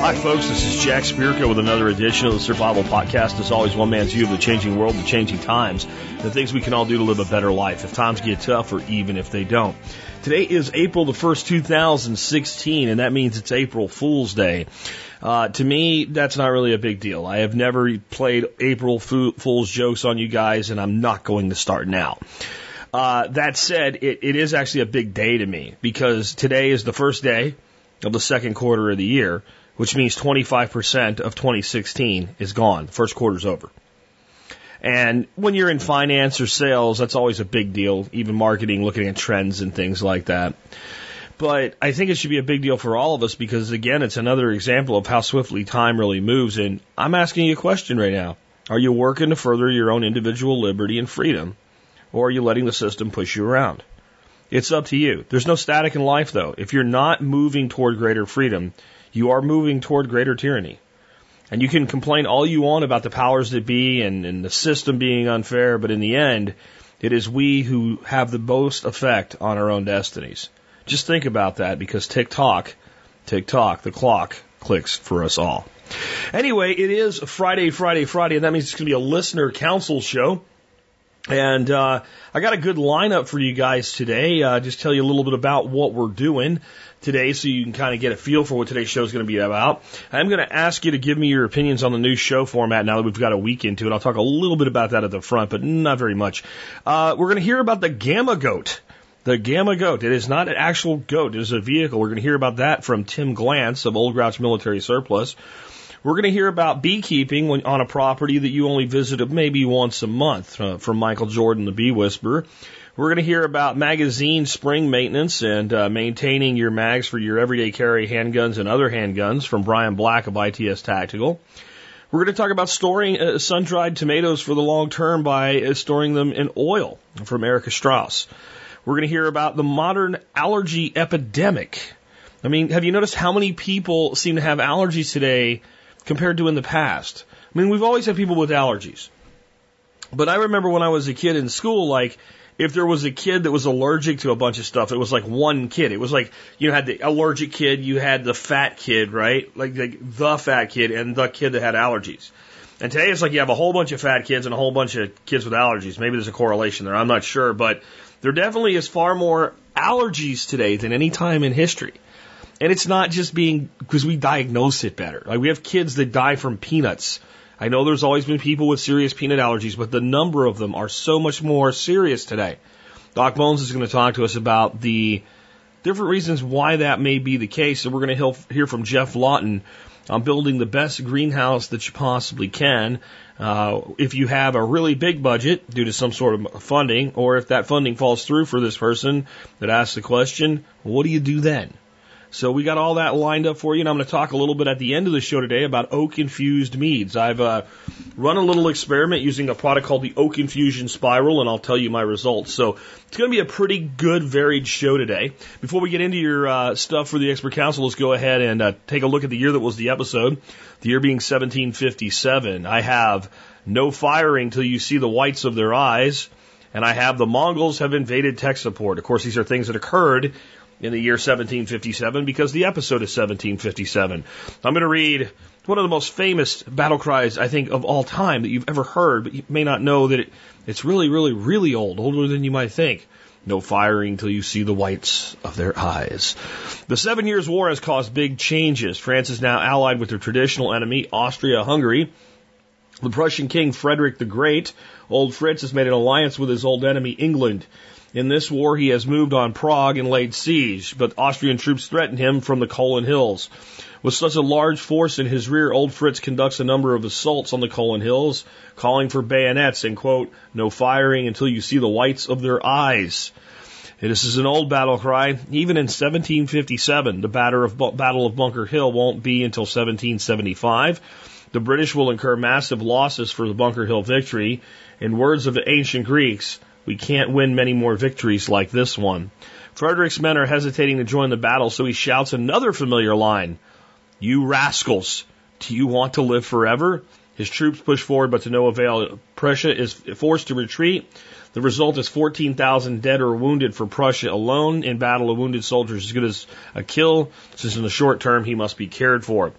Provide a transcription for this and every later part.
Hi, folks. This is Jack Spirko with another edition of the Survival Podcast. As always, one man's view of the changing world, the changing times, the things we can all do to live a better life if times get tough or even if they don't. Today is April the 1st, 2016, and that means it's April Fool's Day. Uh, to me, that's not really a big deal. I have never played April Fool's jokes on you guys, and I'm not going to start now. Uh, that said, it, it is actually a big day to me because today is the first day of the second quarter of the year, which means 25% of 2016 is gone. The first quarter's over. And when you're in finance or sales, that's always a big deal, even marketing, looking at trends and things like that. But I think it should be a big deal for all of us because, again, it's another example of how swiftly time really moves. And I'm asking you a question right now. Are you working to further your own individual liberty and freedom? Or are you letting the system push you around? It's up to you. There's no static in life, though. If you're not moving toward greater freedom, you are moving toward greater tyranny. And you can complain all you want about the powers that be and, and the system being unfair, but in the end, it is we who have the most effect on our own destinies. Just think about that because tick tock, tick tock, the clock clicks for us all. Anyway, it is Friday, Friday, Friday, and that means it's going to be a listener council show. And uh, I got a good lineup for you guys today. Uh, just tell you a little bit about what we're doing today so you can kind of get a feel for what today's show is going to be about. I'm going to ask you to give me your opinions on the new show format now that we've got a week into it. I'll talk a little bit about that at the front, but not very much. Uh, we're going to hear about the Gamma Goat. The Gamma Goat. It is not an actual goat. It is a vehicle. We're going to hear about that from Tim Glantz of Old Grouch Military Surplus. We're going to hear about beekeeping when, on a property that you only visited maybe once a month uh, from Michael Jordan, the Bee Whisperer. We're going to hear about magazine spring maintenance and uh, maintaining your mags for your everyday carry handguns and other handguns from Brian Black of ITS Tactical. We're going to talk about storing uh, sun dried tomatoes for the long term by uh, storing them in oil from Erica Strauss. We're going to hear about the modern allergy epidemic. I mean, have you noticed how many people seem to have allergies today compared to in the past. I mean, we've always had people with allergies. But I remember when I was a kid in school, like, if there was a kid that was allergic to a bunch of stuff, it was like one kid. It was like you had the allergic kid, you had the fat kid, right? Like, like the fat kid and the kid that had allergies. And today it's like you have a whole bunch of fat kids and a whole bunch of kids with allergies. Maybe there's a correlation there. I'm not sure, but there definitely is far more allergies today than any time in history. And it's not just being because we diagnose it better. Like we have kids that die from peanuts. I know there's always been people with serious peanut allergies, but the number of them are so much more serious today. Doc Bones is going to talk to us about the different reasons why that may be the case. And we're going to hear from Geoff Lawton on building the best greenhouse that you possibly can. Uh, if you have a really big budget due to some sort of funding, or if that funding falls through for this person that asks the question, what do you do then? So we got all that lined up for you, and I'm going to talk a little bit at the end of the show today about oak infused meads. I've uh, run a little experiment using a product called the Oak Infusion Spiral, and I'll tell you my results. So it's going to be a pretty good, varied show today. Before we get into your uh, stuff for the expert council, let's go ahead and uh, take a look at the year that was the episode. The year being 1757. I have no firing till you see the whites of their eyes. And I have the Mongols have invaded tech support. Of course, these are things that occurred in the year 1757 because the episode is 1757. I'm going to read one of the most famous battle cries, I think, of all time that you've ever heard, but you may not know that it, it's really, really, really old, older than you might think. No firing till you see the whites of their eyes. The Seven Years' War has caused big changes. France is now allied with their traditional enemy, Austria-Hungary. The Prussian king, Frederick the Great, old Fritz, has made an alliance with his old enemy, England. In this war, he has moved on Prague and laid siege, but Austrian troops threaten him from the Kolin Hills. With such a large force in his rear, Old Fritz conducts a number of assaults on the Kolin Hills, calling for bayonets and, quote, no firing until you see the whites of their eyes. This is an old battle cry. Even in 1757, the battle of Bunker Hill won't be until 1775. The British will incur massive losses for the Bunker Hill victory. In words of the ancient Greeks, we can't win many more victories like this one. Frederick's men are hesitating to join the battle, so he shouts another familiar line. You rascals, do you want to live forever? His troops push forward, but to no avail. Prussia is forced to retreat. The result is 14,000 dead or wounded for Prussia alone. In battle, a wounded soldier is as good as a kill, since in the short term he must be cared for.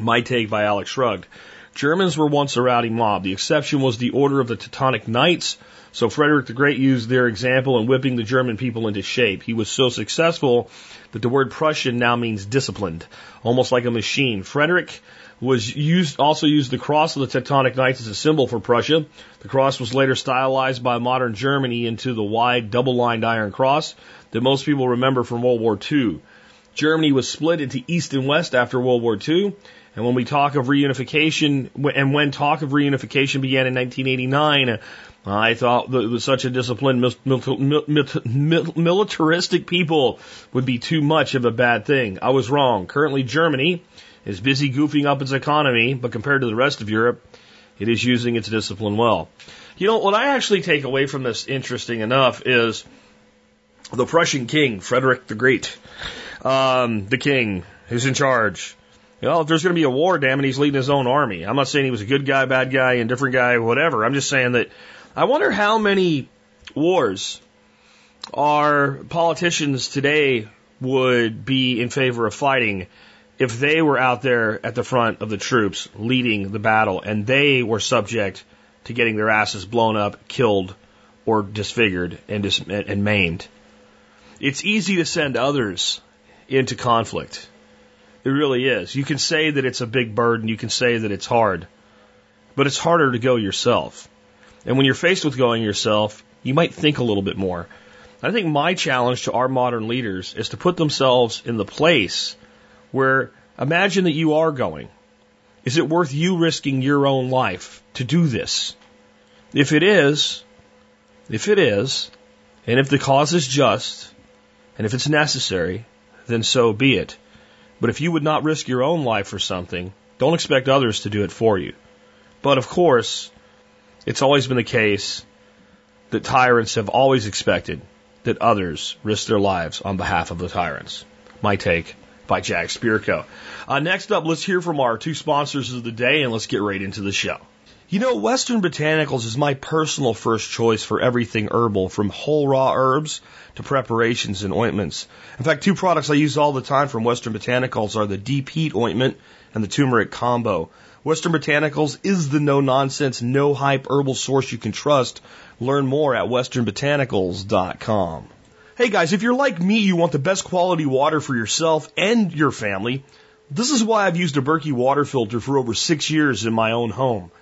My take by Alex Shrugged. Germans were once a rowdy mob. The exception was the Order of the Teutonic Knights. So Frederick the Great used their example in whipping the German people into shape. He was so successful that the word Prussian now means disciplined, almost like a machine. Frederick was used, also used the cross of the Teutonic Knights as a symbol for Prussia. The cross was later stylized by modern Germany into the wide double-lined iron cross that most people remember from World War II. Germany was split into East and West after World War II. And when we talk of reunification, and when talk of reunification began in 1989, I thought that such a disciplined, militaristic people would be too much of a bad thing. I was wrong. Currently, Germany is busy goofing up its economy, but compared to the rest of Europe, it is using its discipline well. You know, what I actually take away from this, interesting enough, is the Prussian king, Frederick the Great, um, the king who's in charge. You know, if there's going to be a war, damn it, he's leading his own army. I'm not saying he was a good guy, bad guy, indifferent guy, whatever. I'm just saying that I wonder how many wars our politicians today would be in favor of fighting if they were out there at the front of the troops leading the battle and they were subject to getting their asses blown up, killed, or disfigured and, dis- and maimed. It's easy to send others into conflict. It really is. You can say that it's a big burden, you can say that it's hard, but it's harder to go yourself. And when you're faced with going yourself, you might think a little bit more. I think my challenge to our modern leaders is to put themselves in the place where imagine that you are going. Is it worth you risking your own life to do this? If it is, if it is, and if the cause is just, and if it's necessary, then so be it. But if you would not risk your own life for something, don't expect others to do it for you. But of course, it's always been the case that tyrants have always expected that others risk their lives on behalf of the tyrants. My take by Jack Spirko. Uh, next up, let's hear from our two sponsors of the day and let's get right into the show. You know, Western Botanicals is my personal first choice for everything herbal, from whole raw herbs to preparations and ointments. In fact, two products I use all the time from Western Botanicals are the Deep Heat Ointment and the Turmeric Combo. Western Botanicals is the no nonsense, no hype herbal source you can trust. Learn more at westernbotanicals.com. Hey guys, if you're like me, you want the best quality water for yourself and your family. This is why I've used a Berkey water filter for over six years in my own home.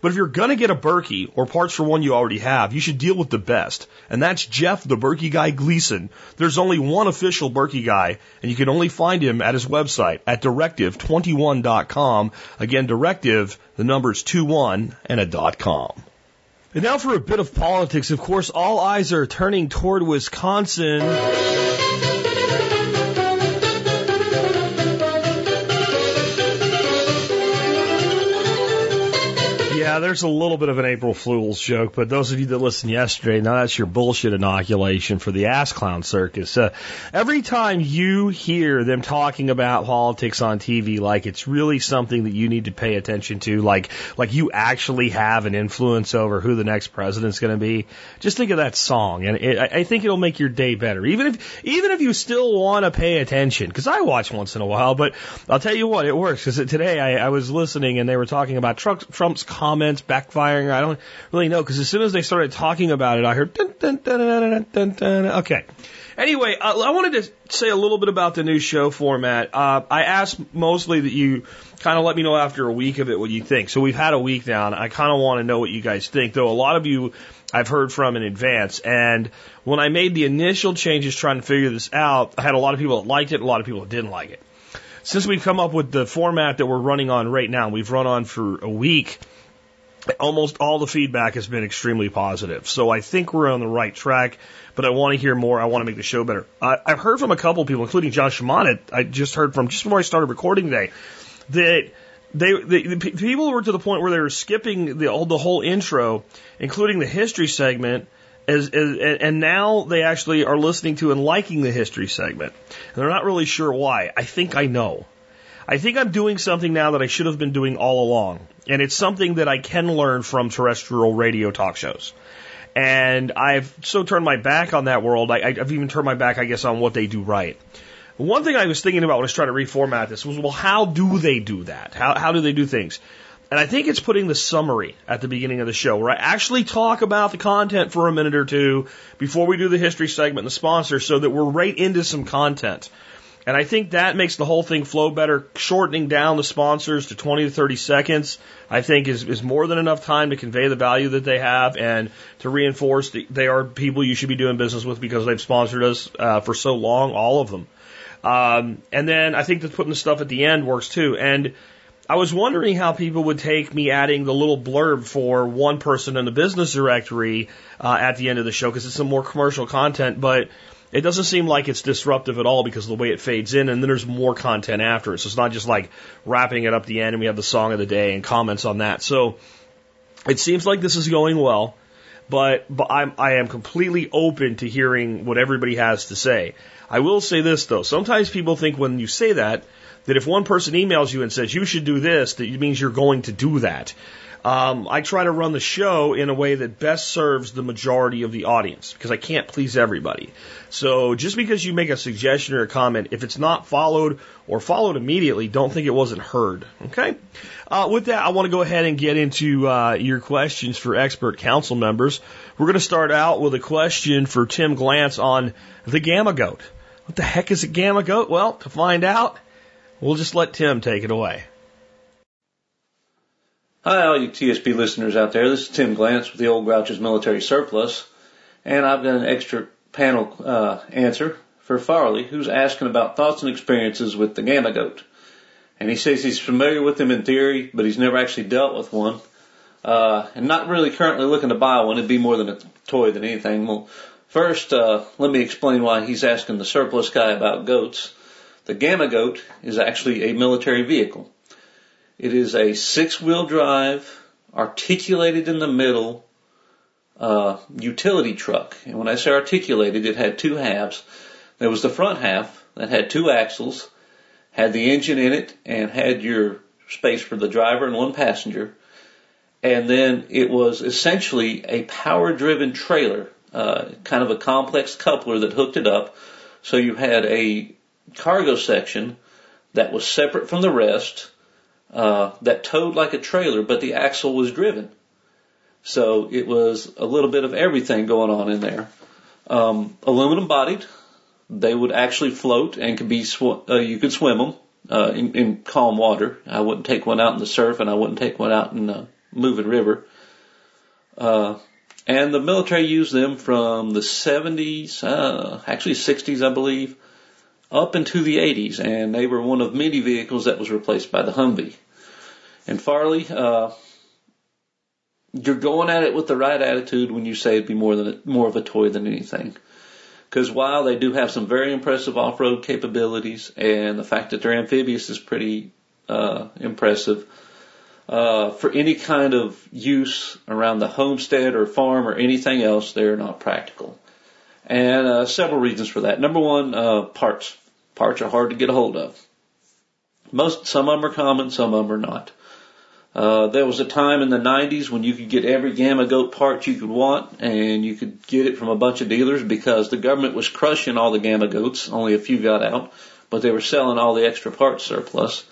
But if you're gonna get a Berkey or parts for one you already have, you should deal with the best. And that's Jeff the Berkey guy Gleason. There's only one official Berkey guy, and you can only find him at his website at directive21.com. Again, directive, the number's 21 and a dot com. And now for a bit of politics. Of course, all eyes are turning toward Wisconsin. There's a little bit of an April Fool's joke, but those of you that listened yesterday, now that's your bullshit inoculation for the ass clown circus. Uh, every time you hear them talking about politics on TV, like it's really something that you need to pay attention to, like like you actually have an influence over who the next president's going to be. Just think of that song, and it, I think it'll make your day better. Even if even if you still want to pay attention, because I watch once in a while, but I'll tell you what, it works. Because today I, I was listening and they were talking about Trump's comments backfiring. I don't really know because as soon as they started talking about it, I heard dun, dun, dun, dun, dun, okay. Anyway, uh, I wanted to say a little bit about the new show format. Uh, I asked mostly that you kind of let me know after a week of it what you think. So we've had a week now, and I kind of want to know what you guys think. Though a lot of you I've heard from in advance, and when I made the initial changes trying to figure this out, I had a lot of people that liked it, a lot of people that didn't like it. Since we've come up with the format that we're running on right now, we've run on for a week almost all the feedback has been extremely positive. So I think we're on the right track, but I want to hear more. I want to make the show better. I've heard from a couple people, including John Shimon. I just heard from just before I started recording today that they, the, the people were to the point where they were skipping the, the whole intro, including the history segment, as, as, and now they actually are listening to and liking the history segment. And they're not really sure why. I think I know. I think I'm doing something now that I should have been doing all along. And it's something that I can learn from terrestrial radio talk shows. And I've so turned my back on that world. I, I've even turned my back, I guess, on what they do right. One thing I was thinking about when I was trying to reformat this was, well, how do they do that? How, how do they do things? And I think it's putting the summary at the beginning of the show where I actually talk about the content for a minute or two before we do the history segment and the sponsor so that we're right into some content. And I think that makes the whole thing flow better. Shortening down the sponsors to 20 to 30 seconds, I think is, is more than enough time to convey the value that they have and to reinforce that they are people you should be doing business with because they've sponsored us uh, for so long, all of them. Um, and then I think that putting the stuff at the end works too. And I was wondering how people would take me adding the little blurb for one person in the business directory uh, at the end of the show because it's some more commercial content, but it doesn't seem like it's disruptive at all because of the way it fades in, and then there's more content after it. So it's not just like wrapping it up the end and we have the song of the day and comments on that. So it seems like this is going well, but, but I'm, I am completely open to hearing what everybody has to say. I will say this though. Sometimes people think when you say that, that if one person emails you and says you should do this, that it means you're going to do that. Um, I try to run the show in a way that best serves the majority of the audience because I can't please everybody. So just because you make a suggestion or a comment, if it's not followed or followed immediately, don't think it wasn't heard. Okay. Uh, with that, I want to go ahead and get into uh, your questions for expert council members. We're going to start out with a question for Tim Glantz on the gamma goat. What the heck is a gamma goat? Well, to find out, we'll just let Tim take it away. Hi, all you TSP listeners out there. This is Tim Glantz with the Old Grouch's Military Surplus, and I've got an extra panel uh, answer for Farley, who's asking about thoughts and experiences with the Gamma Goat. And he says he's familiar with them in theory, but he's never actually dealt with one, uh, and not really currently looking to buy one. It'd be more than a toy than anything. Well, first, uh, let me explain why he's asking the surplus guy about goats. The Gamma Goat is actually a military vehicle. It is a six wheel drive, articulated in the middle, uh, utility truck. And when I say articulated, it had two halves. There was the front half that had two axles, had the engine in it, and had your space for the driver and one passenger. And then it was essentially a power driven trailer, uh, kind of a complex coupler that hooked it up. So you had a cargo section that was separate from the rest uh, that towed like a trailer, but the axle was driven. So it was a little bit of everything going on in there. Um, aluminum bodied, they would actually float and could be sw- uh, you could swim them uh, in, in calm water. I wouldn't take one out in the surf, and I wouldn't take one out in the moving river. Uh, and the military used them from the 70s, uh, actually 60s, I believe, up into the 80s, and they were one of many vehicles that was replaced by the Humvee. And Farley, uh, you're going at it with the right attitude when you say it'd be more than more of a toy than anything. Because while they do have some very impressive off-road capabilities, and the fact that they're amphibious is pretty uh, impressive, uh, for any kind of use around the homestead or farm or anything else, they're not practical. And uh, several reasons for that. Number one, uh, parts. Parts are hard to get a hold of. Most, some of them are common, some of them are not. Uh, there was a time in the 90s when you could get every Gamma Goat part you could want, and you could get it from a bunch of dealers because the government was crushing all the Gamma Goats. Only a few got out, but they were selling all the extra parts surplus.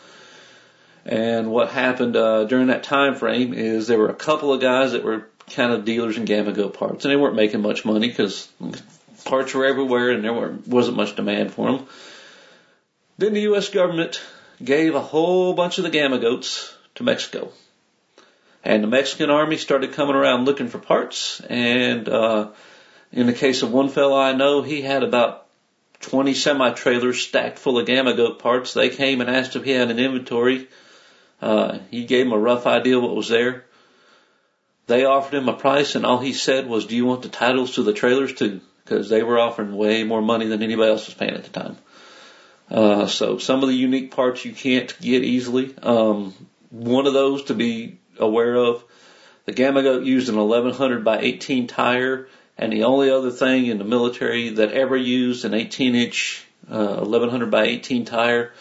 And what happened uh, during that time frame is there were a couple of guys that were kind of dealers in Gamma Goat parts, and they weren't making much money because parts were everywhere and there were, wasn't much demand for them. Then the U.S. government gave a whole bunch of the Gamma Goats to Mexico. And the Mexican army started coming around looking for parts. And uh, in the case of one fellow I know, he had about 20 semi trailers stacked full of Gamma Goat parts. They came and asked if he had an inventory. Uh, he gave them a rough idea what was there. They offered him a price, and all he said was, "Do you want the titles to the trailers too?" Because they were offering way more money than anybody else was paying at the time. Uh, so some of the unique parts you can't get easily. Um, one of those to be aware of. The Gamma Goat used an 1100 by 18 tire, and the only other thing in the military that ever used an 18 inch uh, 1100 by 18 tire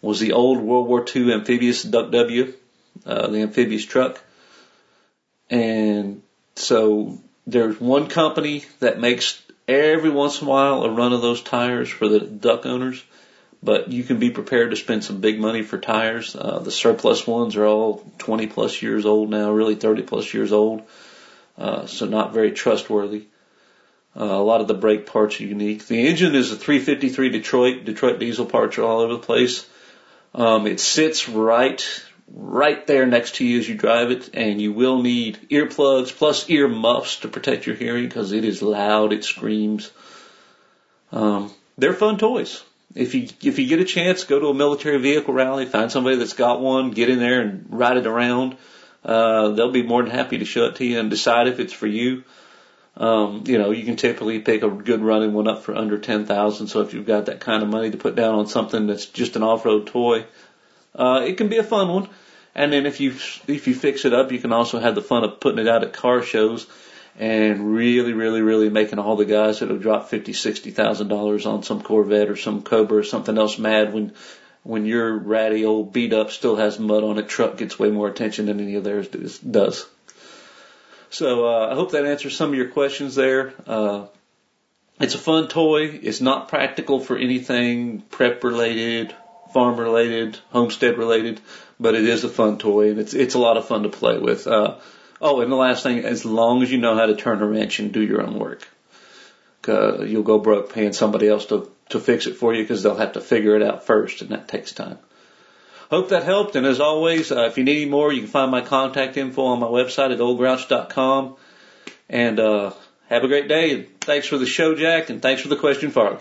was the old World War II amphibious Duck W, uh, the amphibious truck. And so there's one company that makes every once in a while a run of those tires for the duck owners, but you can be prepared to spend some big money for tires. Uh, the surplus ones are all 20 plus years old now, really 30 plus years old, uh, so not very trustworthy. Uh, a lot of the brake parts are unique. The engine is a 353 Detroit. Detroit diesel parts are all over the place. Um, it sits right, right there next to you as you drive it, and you will need earplugs plus ear muffs to protect your hearing because it is loud. It screams. Um, they're fun toys. If you if you get a chance, go to a military vehicle rally, find somebody that's got one, get in there and ride it around. Uh, they'll be more than happy to show it to you and decide if it's for you. Um, you know, you can typically pick a good running one up for under ten thousand. So if you've got that kind of money to put down on something that's just an off-road toy, uh, it can be a fun one. And then if you if you fix it up, you can also have the fun of putting it out at car shows and really, really, really making all the guys that have dropped fifty, sixty thousand dollars on some Corvette or some Cobra or something else mad when when your ratty old beat up still has mud on it truck gets way more attention than any of theirs does. So uh, I hope that answers some of your questions there. Uh, it's a fun toy. It's not practical for anything prep related, farm related, homestead related, but it is a fun toy and it's it's a lot of fun to play with. Uh, oh, and the last thing, as long as you know how to turn a wrench and do your own work, uh, you'll go broke paying somebody else to to fix it for you because they'll have to figure it out first, and that takes time. Hope that helped. And as always, uh, if you need any more, you can find my contact info on my website at oldgrouch.com. And uh, have a great day. Thanks for the show, Jack, and thanks for the question, Farley.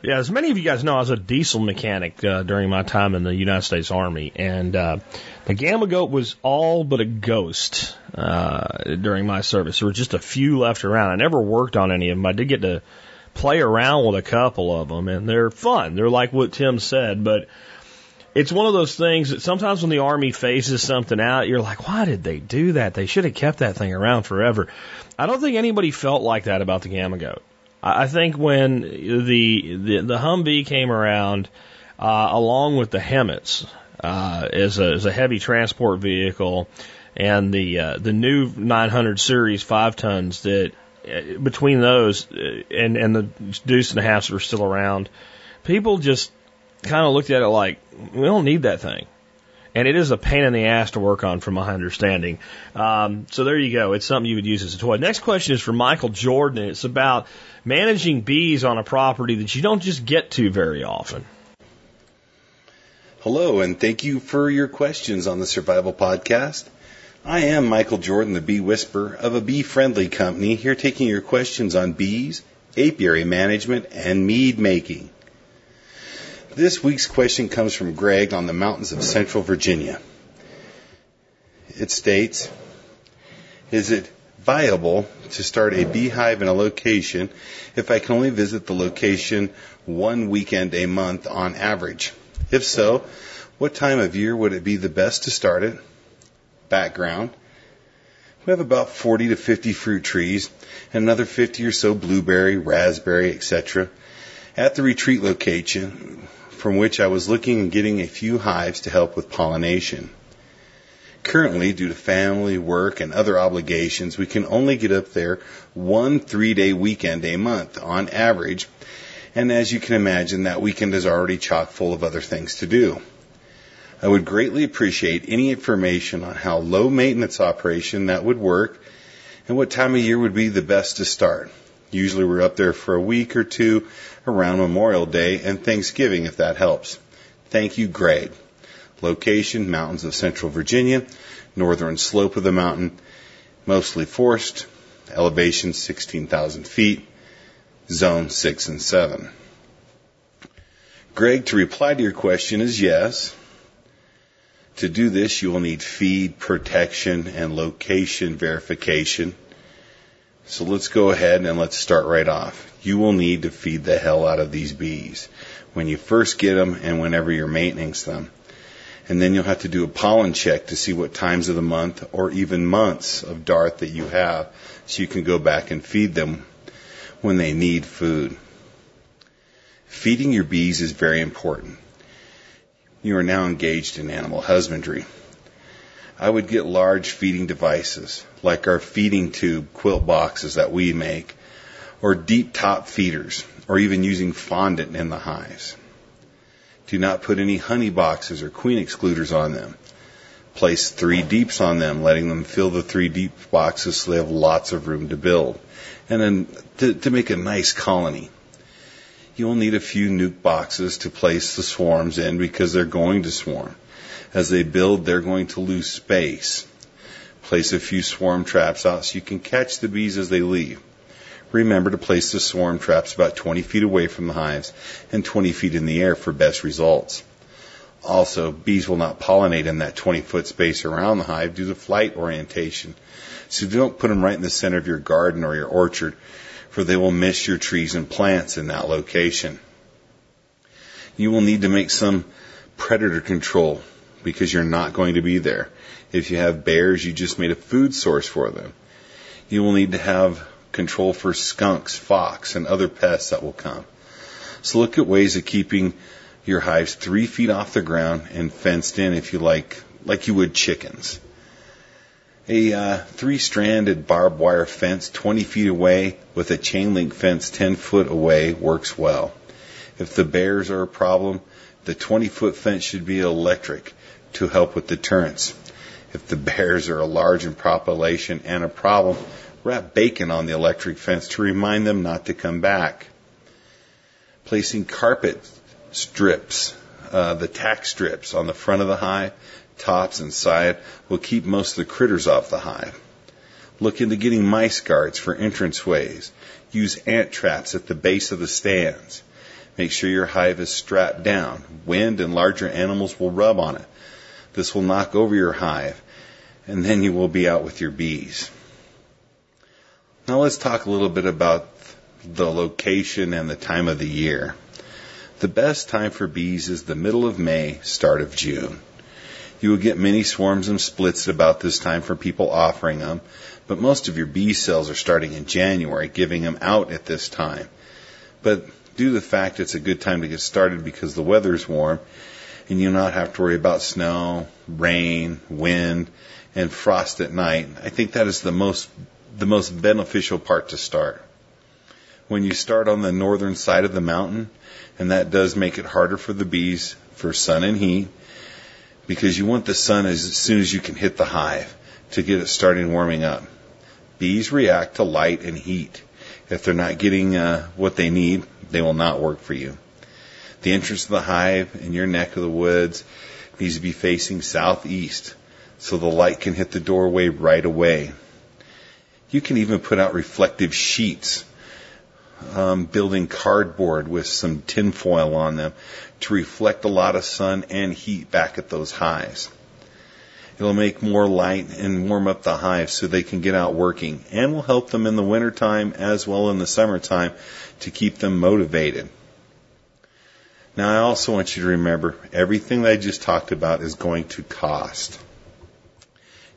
Yeah, as many of you guys know, I was a diesel mechanic uh, during my time in the United States Army, and uh, the Gamma Goat was all but a ghost uh, during my service. There were just a few left around. I never worked on any of them. I did get to play around with a couple of them, and they're fun. They're like what Tim said, but it's one of those things that sometimes when the Army phases something out, you're like, why did they do that? They should have kept that thing around forever. I don't think anybody felt like that about the Gamma Goat. I think when the the, the Humvee came around, uh, along with the HEMTTs, uh, as, a, as a heavy transport vehicle, and the uh, the new 900 series five tons that uh, between those uh, and and the Deuce and a halfs that were still around, people just kind of looked at it like we don't need that thing and it is a pain in the ass to work on, from my understanding. Um, so there you go. It's something you would use as a toy. Next question is from Michael Jordan. It's about managing bees on a property that you don't just get to very often. Hello, and thank you for your questions on the Survival Podcast. I am Michael Jordan, the Bee Whisperer of a bee friendly company, here taking your questions on bees, apiary management, and mead making. This week's question comes from Greg on the mountains of central Virginia. It states, is it viable to start a beehive in a location if I can only visit the location one weekend a month on average? If so, what time of year would it be the best to start it? Background. We have about 40 to 50 fruit trees and another 50 or so blueberry, raspberry, etc. at the retreat location from which I was looking and getting a few hives to help with pollination. Currently, due to family, work, and other obligations, we can only get up there one three day weekend a month on average, and as you can imagine, that weekend is already chock full of other things to do. I would greatly appreciate any information on how low maintenance operation that would work and what time of year would be the best to start. Usually we're up there for a week or two around Memorial Day and Thanksgiving if that helps. Thank you, Greg. Location, mountains of central Virginia, northern slope of the mountain, mostly forest, elevation 16,000 feet, zone 6 and 7. Greg, to reply to your question is yes. To do this, you will need feed protection and location verification. So let's go ahead and let's start right off. You will need to feed the hell out of these bees when you first get them and whenever you're maintaining them. And then you'll have to do a pollen check to see what times of the month or even months of dart that you have so you can go back and feed them when they need food. Feeding your bees is very important. You are now engaged in animal husbandry. I would get large feeding devices like our feeding tube quilt boxes that we make or deep top feeders or even using fondant in the hives. Do not put any honey boxes or queen excluders on them. Place three deeps on them, letting them fill the three deep boxes so they have lots of room to build. And then to, to make a nice colony. You'll need a few nuc boxes to place the swarms in because they're going to swarm. As they build, they're going to lose space. Place a few swarm traps out so you can catch the bees as they leave. Remember to place the swarm traps about 20 feet away from the hives and 20 feet in the air for best results. Also, bees will not pollinate in that 20 foot space around the hive due to flight orientation. So don't put them right in the center of your garden or your orchard, for they will miss your trees and plants in that location. You will need to make some predator control because you're not going to be there. If you have bears, you just made a food source for them. You will need to have control for skunks, fox, and other pests that will come. So look at ways of keeping your hives three feet off the ground and fenced in if you like, like you would chickens. A uh, three-stranded barbed wire fence 20 feet away with a chain link fence 10 foot away works well. If the bears are a problem, the 20 foot fence should be electric to help with deterrence. If the bears are a large in population and a problem, wrap bacon on the electric fence to remind them not to come back. Placing carpet strips, uh, the tack strips on the front of the hive, tops and side will keep most of the critters off the hive. Look into getting mice guards for entrance ways. Use ant traps at the base of the stands. Make sure your hive is strapped down. Wind and larger animals will rub on it. This will knock over your hive, and then you will be out with your bees. Now let's talk a little bit about the location and the time of the year. The best time for bees is the middle of May, start of June. You will get many swarms and splits about this time from people offering them, but most of your bee cells are starting in January, giving them out at this time. But due to the fact it's a good time to get started because the weather is warm and you not have to worry about snow, rain, wind, and frost at night, I think that is the most the most beneficial part to start. When you start on the northern side of the mountain, and that does make it harder for the bees for sun and heat, because you want the sun as soon as you can hit the hive to get it starting warming up. Bees react to light and heat. If they're not getting uh, what they need, they will not work for you. The entrance to the hive in your neck of the woods needs to be facing southeast so the light can hit the doorway right away. You can even put out reflective sheets, um, building cardboard with some tinfoil on them to reflect a lot of sun and heat back at those hives. It'll make more light and warm up the hives so they can get out working and will help them in the wintertime as well in the summertime to keep them motivated. Now I also want you to remember everything that I just talked about is going to cost.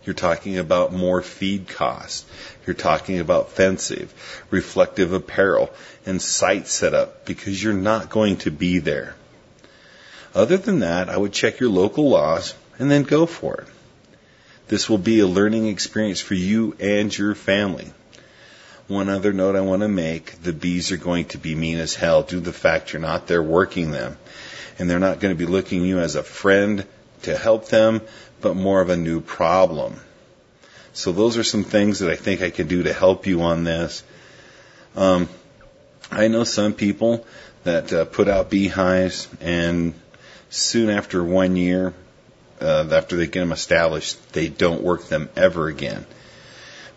You're talking about more feed costs. You're talking about fencing, reflective apparel, and site setup because you're not going to be there. Other than that, I would check your local laws and then go for it. This will be a learning experience for you and your family. One other note I want to make, the bees are going to be mean as hell due to the fact you're not there working them. And they're not going to be looking you as a friend to help them, but more of a new problem. So those are some things that I think I can do to help you on this. Um, I know some people that uh, put out beehives and soon after one year, uh, after they get them established, they don't work them ever again.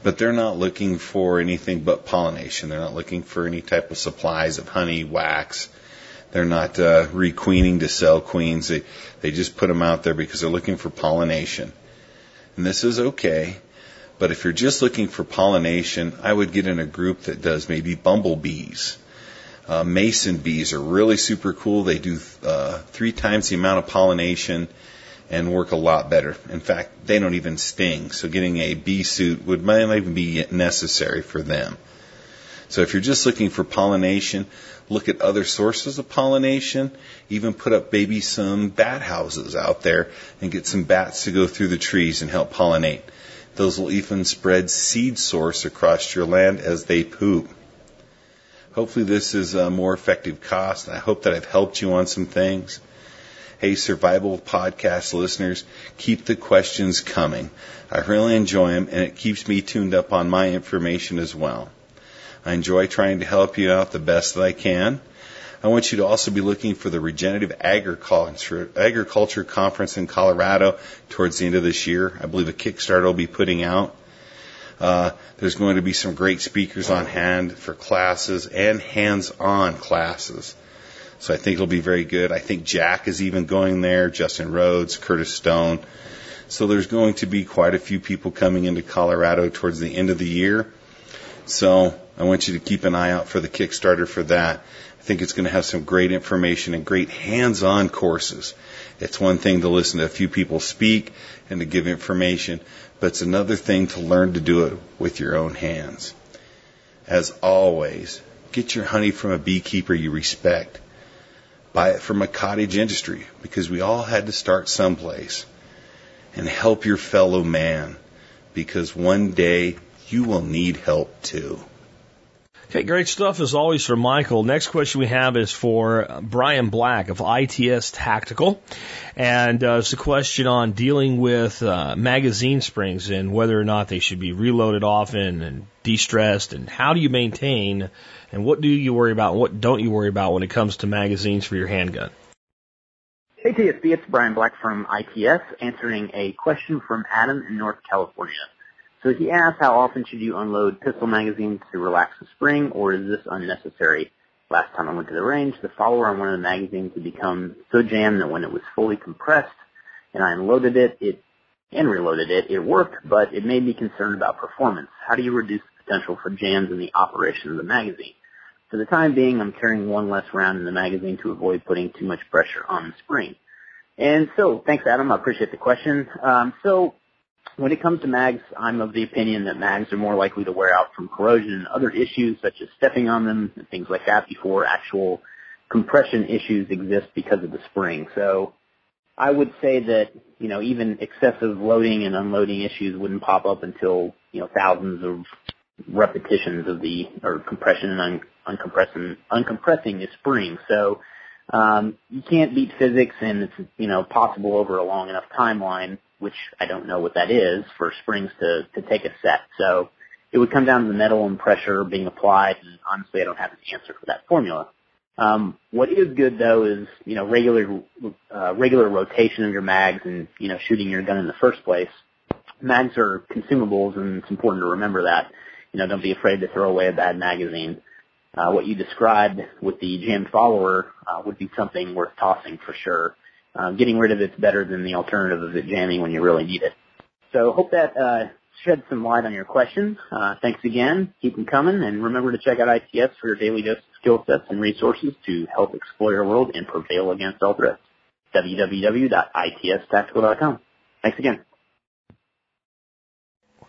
But they're not looking for anything but pollination. They're not looking for any type of supplies of honey, wax. They're not uh, requeening to sell queens. They they just put them out there because they're looking for pollination. And this is okay. But if you're just looking for pollination, I would get in a group that does maybe bumblebees. Uh, mason bees are really super cool. They do uh, three times the amount of pollination and work a lot better. In fact, they don't even sting, so getting a bee suit would might not even be necessary for them. So if you're just looking for pollination, look at other sources of pollination, even put up maybe some bat houses out there and get some bats to go through the trees and help pollinate. Those will even spread seed source across your land as they poop. Hopefully this is a more effective cost. I hope that I've helped you on some things. Hey, survival podcast listeners, keep the questions coming. I really enjoy them and it keeps me tuned up on my information as well. I enjoy trying to help you out the best that I can. I want you to also be looking for the Regenerative Agriculture, Agriculture Conference in Colorado towards the end of this year. I believe a Kickstarter will be putting out. Uh, there's going to be some great speakers on hand for classes and hands-on classes. So I think it'll be very good. I think Jack is even going there, Justin Rhodes, Curtis Stone. So there's going to be quite a few people coming into Colorado towards the end of the year. So I want you to keep an eye out for the Kickstarter for that. I think it's going to have some great information and great hands-on courses. It's one thing to listen to a few people speak and to give information, but it's another thing to learn to do it with your own hands. As always, get your honey from a beekeeper you respect. Buy it from a cottage industry because we all had to start someplace. And help your fellow man because one day you will need help too. Okay, great stuff as always from Michael. Next question we have is for Brian Black of ITS Tactical. And uh, it's a question on dealing with uh, magazine springs and whether or not they should be reloaded often and de-stressed and how do you maintain and what do you worry about and what don't you worry about when it comes to magazines for your handgun? Hey TSP, it's Brian Black from ITS answering a question from Adam in North California. So he asked, how often should you unload pistol magazines to relax the spring, or is this unnecessary? Last time I went to the range, the follower on one of the magazines had become so jammed that when it was fully compressed and I unloaded it, it and reloaded it, it worked, but it made me concerned about performance. How do you reduce the potential for jams in the operation of the magazine? For the time being, I'm carrying one less round in the magazine to avoid putting too much pressure on the spring. And so, thanks Adam, I appreciate the question. Um, so, when it comes to mags, I'm of the opinion that mags are more likely to wear out from corrosion and other issues such as stepping on them and things like that before actual compression issues exist because of the spring. So I would say that, you know, even excessive loading and unloading issues wouldn't pop up until, you know, thousands of repetitions of the, or compression and un, uncompressing, uncompressing the spring. So, um, you can't beat physics and it's, you know, possible over a long enough timeline which I don't know what that is, for springs to, to take a set. So it would come down to the metal and pressure being applied, and honestly, I don't have an answer for that formula. Um, what is good though is you know regular uh, regular rotation of your mags and you know shooting your gun in the first place. Mags are consumables, and it's important to remember that. You know, don't be afraid to throw away a bad magazine. Uh, what you described with the jammed follower uh, would be something worth tossing for sure uh, getting rid of it's better than the alternative of it jamming when you really need it. So hope that uh, shed some light on your question. Uh, thanks again. Keep them coming, and remember to check out ITS for your daily dose of skill sets and resources to help explore your world and prevail against all threats. www.itstactical.com. Thanks again.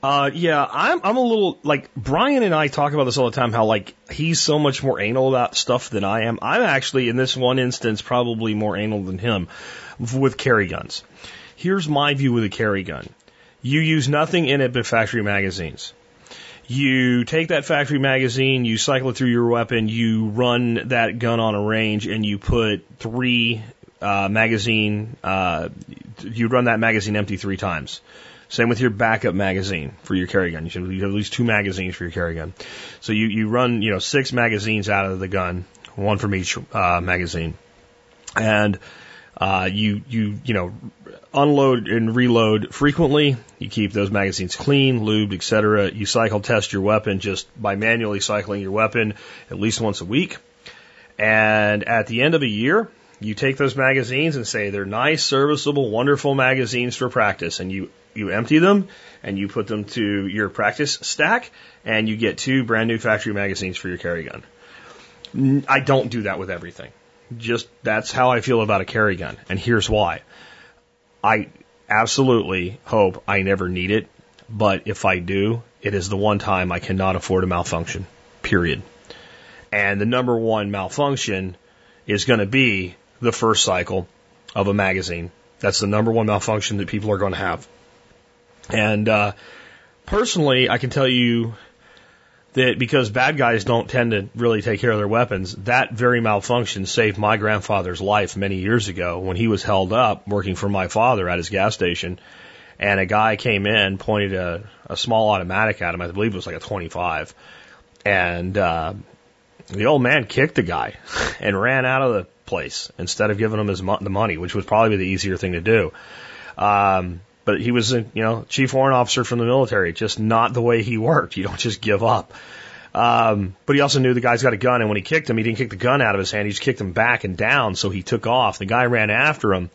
Uh, yeah, I'm, I'm a little, like, Brian and I talk about this all the time, how, like, he's so much more anal about stuff than I am. I'm actually, in this one instance, probably more anal than him with carry guns. Here's my view with a carry gun. You use nothing in it but factory magazines. You take that factory magazine, you cycle it through your weapon, you run that gun on a range, and you put three uh, magazine, uh, you run that magazine empty three times. Same with your backup magazine for your carry gun. You should you have at least two magazines for your carry gun. So you, you run, you know, six magazines out of the gun, one from each uh, magazine. And uh, you, you, you know, unload and reload frequently. You keep those magazines clean, lubed, etc. You cycle test your weapon just by manually cycling your weapon at least once a week. And at the end of a year, you take those magazines and say they're nice, serviceable, wonderful magazines for practice, and you you empty them and you put them to your practice stack, and you get two brand new factory magazines for your carry gun. I don't do that with everything. Just that's how I feel about a carry gun, and here's why. I absolutely hope I never need it, but if I do, it is the one time I cannot afford a malfunction. Period. And the number one malfunction is going to be the first cycle of a magazine. That's the number one malfunction that people are going to have. And uh, personally, I can tell you that because bad guys don't tend to really take care of their weapons, that very malfunction saved my grandfather's life many years ago when he was held up working for my father at his gas station. And a guy came in, pointed a, a small automatic at him. I believe it was like a 25. And uh, the old man kicked the guy and ran out of the place instead of giving him his mo- the money, which would probably be the easier thing to do. Um, but he was, a, you know, chief warrant officer from the military, just not the way he worked. You don't just give up. Um, but he also knew the guy's got a gun, and when he kicked him, he didn't kick the gun out of his hand. He just kicked him back and down, so he took off. The guy ran after him,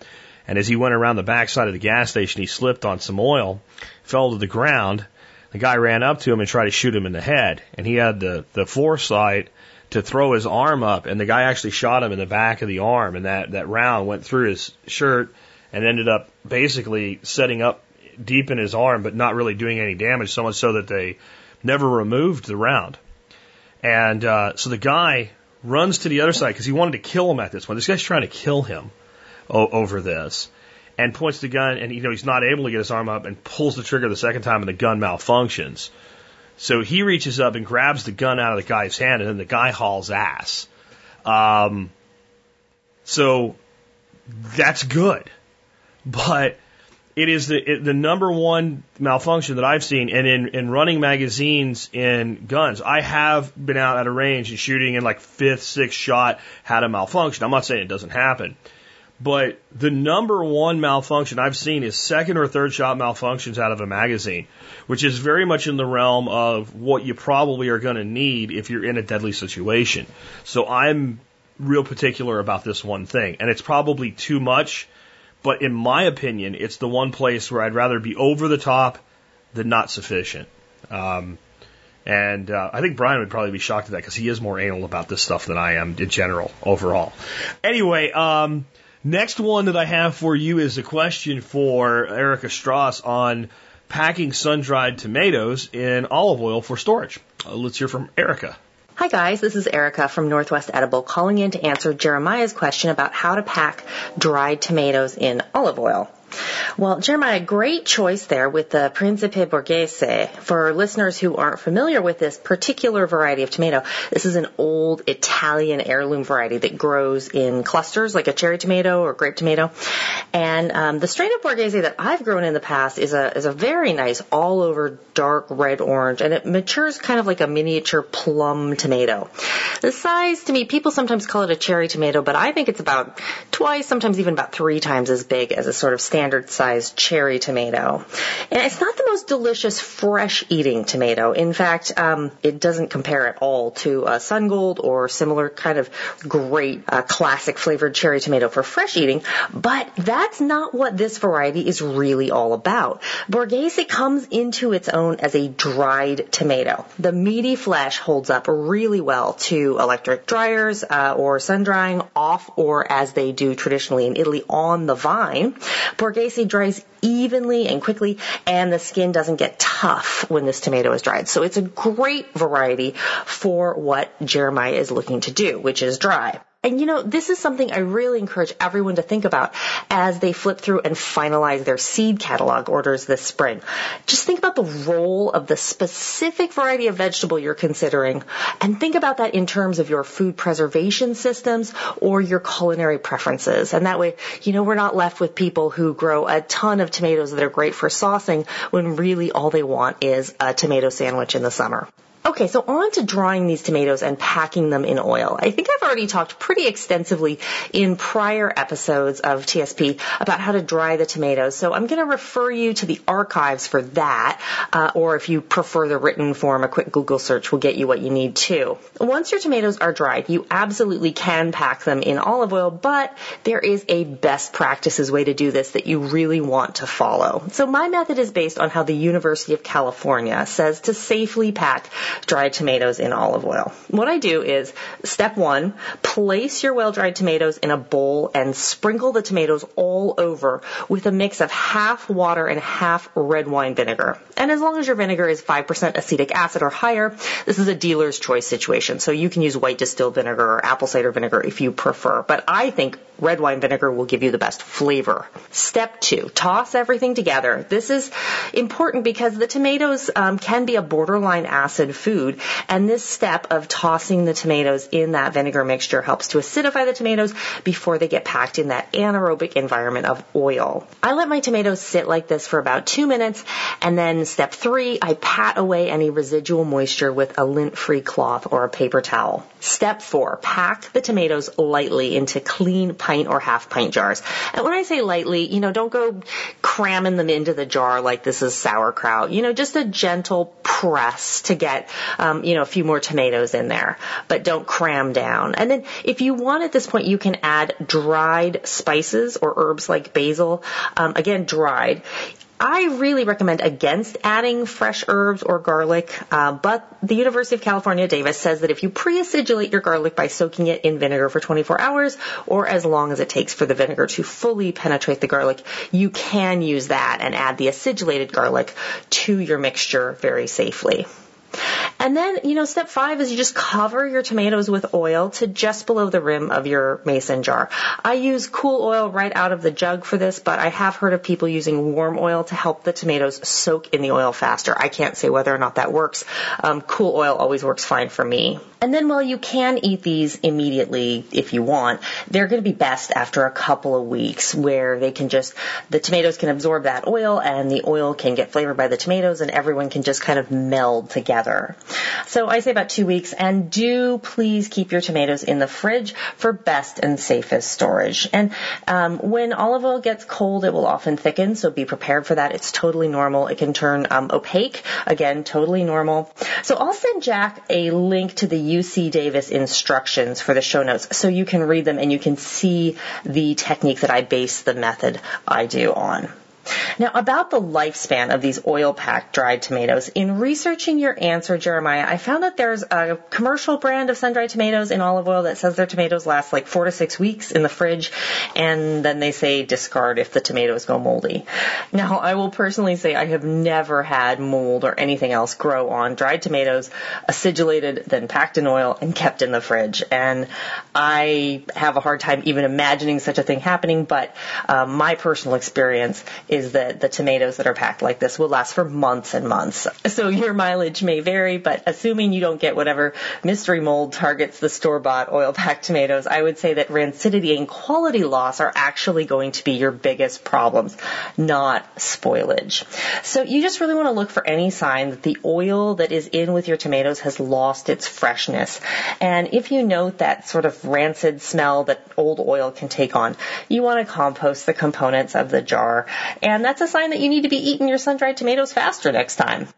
and as he went around the backside of the gas station, he slipped on some oil, fell to the ground. The guy ran up to him and tried to shoot him in the head, and he had the the foresight to throw his arm up, and the guy actually shot him in the back of the arm, and that that round went through his shirt and ended up basically setting up deep in his arm, but not really doing any damage, so much so that they never removed the round. And uh, so the guy runs to the other side because he wanted to kill him at this point. This guy's trying to kill him o- over this, and points the gun, and you know he's not able to get his arm up, and pulls the trigger the second time, and the gun malfunctions. So he reaches up and grabs the gun out of the guy's hand, and then the guy hauls ass. Um, so that's good but it is the it, the number one malfunction that I've seen. And in in running magazines in guns, I have been out at a range and shooting in like fifth, sixth shot had a malfunction. I'm not saying it doesn't happen, but the number one malfunction I've seen is second or third shot malfunctions out of a magazine, which is very much in the realm of what you probably are going to need if you're in a deadly situation. So I'm real particular about this one thing, and it's probably too much but in my opinion, it's the one place where I'd rather be over the top than not sufficient. Um, and uh, I think Brian would probably be shocked at that because he is more anal about this stuff than I am in general, overall. Anyway, um, next one that I have for you is a question for Erica Strauss on packing sun dried tomatoes in olive oil for storage. Uh, let's hear from Erica. Hi guys, this is Erica from Northwest Edible calling in to answer Jeremiah's question about how to pack dried tomatoes in olive oil. Well, Jeremiah, great choice there with the Principe Borghese. For listeners who aren't familiar with this particular variety of tomato, this is an old Italian heirloom variety that grows in clusters like a cherry tomato or grape tomato. And um, the strain of Borghese that I've grown in the past is a is a very nice all over dark red orange, and it matures kind of like a miniature plum tomato. The size to me, people sometimes call it a cherry tomato, but I think it's about twice, sometimes even about three times as big as a sort of standard sized cherry tomato. And it's not the most delicious fresh eating tomato. In fact, um, it doesn't compare at all to a sun gold or similar kind of great uh, classic flavored cherry tomato for fresh eating. But that's not what this variety is really all about. Borghese comes into its own as a dried tomato. The meaty flesh holds up really well to electric dryers uh, or sun drying off or as they do traditionally in Italy on the vine. Borghese dries evenly and quickly and the skin doesn't get tough when this tomato is dried. So it's a great variety for what Jeremiah is looking to do, which is dry. And you know, this is something I really encourage everyone to think about as they flip through and finalize their seed catalog orders this spring. Just think about the role of the specific variety of vegetable you're considering and think about that in terms of your food preservation systems or your culinary preferences. And that way, you know, we're not left with people who grow a ton of tomatoes that are great for saucing when really all they want is a tomato sandwich in the summer. Okay, so on to drying these tomatoes and packing them in oil. I think I've already talked pretty extensively in prior episodes of TSP about how to dry the tomatoes, so I'm going to refer you to the archives for that, uh, or if you prefer the written form, a quick Google search will get you what you need too. Once your tomatoes are dried, you absolutely can pack them in olive oil, but there is a best practices way to do this that you really want to follow. So my method is based on how the University of California says to safely pack dried tomatoes in olive oil. What I do is step one, place your well dried tomatoes in a bowl and sprinkle the tomatoes all over with a mix of half water and half red wine vinegar. And as long as your vinegar is 5% acetic acid or higher, this is a dealer's choice situation. So you can use white distilled vinegar or apple cider vinegar if you prefer. But I think red wine vinegar will give you the best flavor. Step two, toss everything together. This is important because the tomatoes um, can be a borderline acid food, and this step of tossing the tomatoes in that vinegar mixture helps to acidify the tomatoes before they get packed in that anaerobic environment of oil. I let my tomatoes sit like this for about two minutes, and then step three, I pat away any residual moisture with a lint-free cloth or a paper towel. Step four, pack the tomatoes lightly into clean pint or half pint jars. And when I say lightly, you know, don't go cramming them into the jar like this is sauerkraut. You know, just a gentle press to get, um, you know, a few more tomatoes in there, but don't cram down. And then if you want at this point, you can add dried spices or herbs like basil. Um, again, dried. I really recommend against adding fresh herbs or garlic, uh, but the University of California, Davis says that if you pre-acidulate your garlic by soaking it in vinegar for 24 hours, or as long as it takes for the vinegar to fully penetrate the garlic, you can use that and add the acidulated garlic to your mixture very safely. And then, you know, step five is you just cover your tomatoes with oil to just below the rim of your mason jar. I use cool oil right out of the jug for this, but I have heard of people using warm oil to help the tomatoes soak in the oil faster. I can't say whether or not that works. Um, cool oil always works fine for me. And then while you can eat these immediately if you want, they're going to be best after a couple of weeks where they can just, the tomatoes can absorb that oil and the oil can get flavored by the tomatoes and everyone can just kind of meld together. So I say about two weeks and do please keep your tomatoes in the fridge for best and safest storage. And um, when olive oil gets cold, it will often thicken, so be prepared for that. It's totally normal. It can turn um, opaque. Again, totally normal. So I'll send Jack a link to the UC Davis instructions for the show notes so you can read them and you can see the technique that I base the method I do on. Now, about the lifespan of these oil packed dried tomatoes, in researching your answer, Jeremiah, I found that there's a commercial brand of sun dried tomatoes in olive oil that says their tomatoes last like four to six weeks in the fridge, and then they say discard if the tomatoes go moldy. Now, I will personally say I have never had mold or anything else grow on dried tomatoes, acidulated, then packed in oil and kept in the fridge. And I have a hard time even imagining such a thing happening, but uh, my personal experience is that the tomatoes that are packed like this will last for months and months. So your mileage may vary, but assuming you don't get whatever mystery mold targets the store-bought oil-packed tomatoes, I would say that rancidity and quality loss are actually going to be your biggest problems, not spoilage. So you just really want to look for any sign that the oil that is in with your tomatoes has lost its freshness. And if you note that sort of rancid smell that old oil can take on, you want to compost the components of the jar that's a sign that you need to be eating your sun-dried tomatoes faster next time.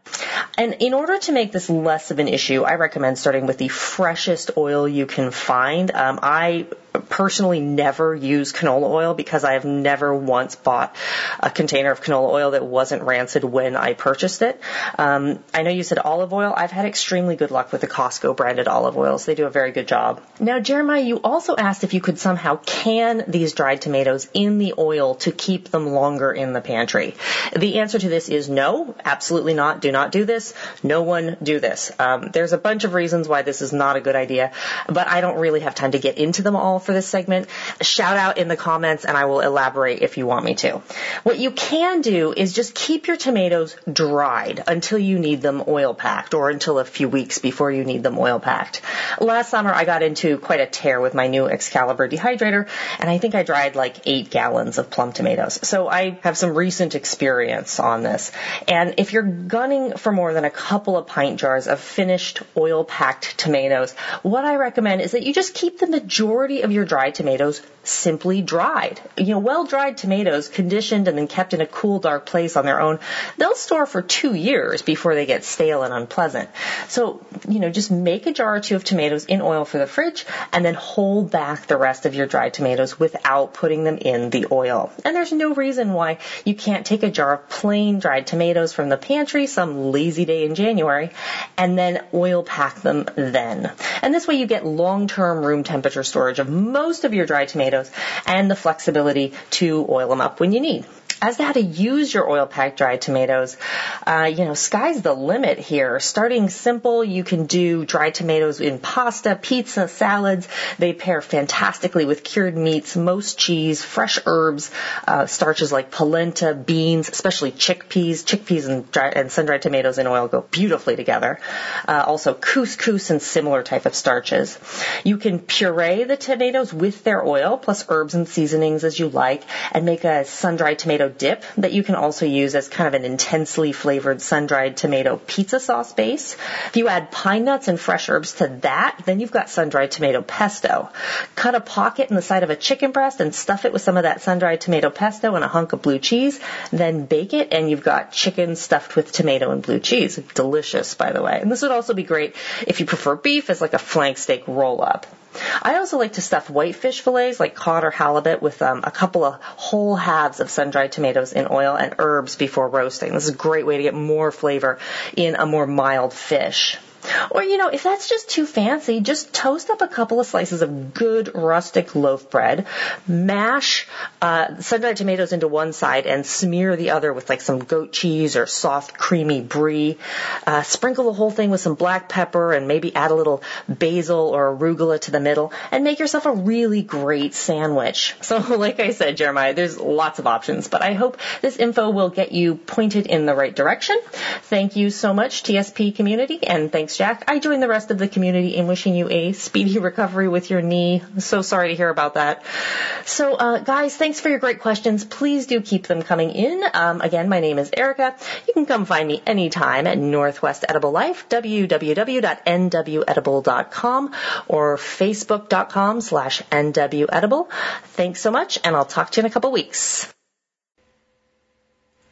And in order to make this less of an issue, I recommend starting with the freshest oil you can find. Um, I personally never use canola oil because I have never once bought a container of canola oil that wasn't rancid when I purchased it. Um, I know you said olive oil. I've had extremely good luck with the Costco branded olive oils. They do a very good job. Now, Jeremiah, you also asked if you could somehow can these dried tomatoes in the oil to keep them longer in the pantry. The answer to this is no, absolutely not. Do not do this. No one do this. Um, there's a bunch of reasons why this is not a good idea, but I don't really have time to get into them all for this segment, shout out in the comments and I will elaborate if you want me to. What you can do is just keep your tomatoes dried until you need them oil packed or until a few weeks before you need them oil packed. Last summer I got into quite a tear with my new Excalibur dehydrator and I think I dried like eight gallons of plum tomatoes. So I have some recent experience on this. And if you're gunning for more than a couple of pint jars of finished oil packed tomatoes, what I recommend is that you just keep the majority of your dried tomatoes simply dried. You know, well dried tomatoes conditioned and then kept in a cool, dark place on their own, they'll store for two years before they get stale and unpleasant. So, you know, just make a jar or two of tomatoes in oil for the fridge and then hold back the rest of your dried tomatoes without putting them in the oil. And there's no reason why you can't take a jar of plain dried tomatoes from the pantry some lazy day in January and then oil pack them then. And this way you get long-term room temperature storage of most of your dried tomatoes and the flexibility to oil them up when you need as to how to use your oil packed dried tomatoes, uh, you know, sky's the limit here. Starting simple, you can do dried tomatoes in pasta, pizza, salads. They pair fantastically with cured meats, most cheese, fresh herbs, uh, starches like polenta, beans, especially chickpeas. Chickpeas and, dry, and sun-dried tomatoes in oil go beautifully together. Uh, also couscous and similar type of starches. You can puree the tomatoes with their oil, plus herbs and seasonings as you like, and make a sun-dried tomato dip that you can also use as kind of an intensely flavored sun-dried tomato pizza sauce base. If you add pine nuts and fresh herbs to that, then you've got sun-dried tomato pesto. Cut a pocket in the side of a chicken breast and stuff it with some of that sun-dried tomato pesto and a hunk of blue cheese. Then bake it and you've got chicken stuffed with tomato and blue cheese. Delicious, by the way. And this would also be great if you prefer beef as like a flank steak roll up. I also like to stuff whitefish fillets like cod or halibut with um, a couple of whole halves of sun-dried tomatoes in oil and herbs before roasting. This is a great way to get more flavor in a more mild fish. Or, you know, if that's just too fancy, just toast up a couple of slices of good rustic loaf bread, mash uh, sun-dried tomatoes into one side and smear the other with like some goat cheese or soft creamy brie. Uh, sprinkle the whole thing with some black pepper and maybe add a little basil or arugula to the middle and make yourself a really great sandwich. So like I said, Jeremiah, there's lots of options, but I hope this info will get you pointed in the right direction. Thank you so much, TSP community, and thanks Thanks, Jack. I join the rest of the community in wishing you a speedy recovery with your knee. I'm so sorry to hear about that. So, uh, guys, thanks for your great questions. Please do keep them coming in. Um, again, my name is Erica. You can come find me anytime at Northwest Edible Life, www.nwedible.com or facebook.com slash nwedible. Thanks so much, and I'll talk to you in a couple weeks.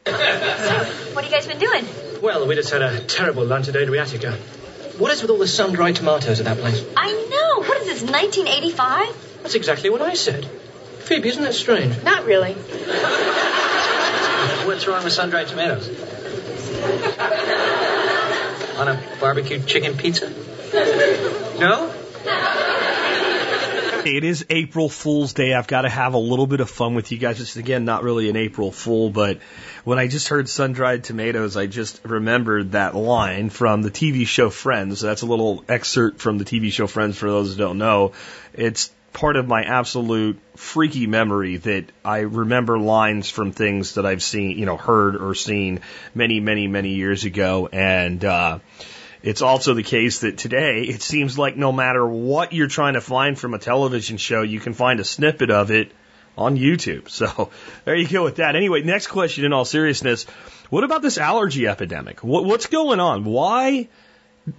So, what have you guys been doing? Well, we just had a terrible lunch at Adriatica. What is with all the sun-dried tomatoes at that place? I know. What is this, 1985? That's exactly what I said. Phoebe, isn't that strange? Not really. What's wrong with sun-dried tomatoes? On a barbecue chicken pizza? No? It is April Fool's Day. I've got to have a little bit of fun with you guys. It's again not really an April Fool, but when I just heard sun dried tomatoes, I just remembered that line from the TV show Friends. That's a little excerpt from the TV show Friends for those who don't know. It's part of my absolute freaky memory that I remember lines from things that I've seen, you know, heard or seen many, many, many years ago. And, uh, it's also the case that today it seems like no matter what you're trying to find from a television show, you can find a snippet of it on YouTube. So there you go with that. Anyway, next question in all seriousness. What about this allergy epidemic? What, what's going on? Why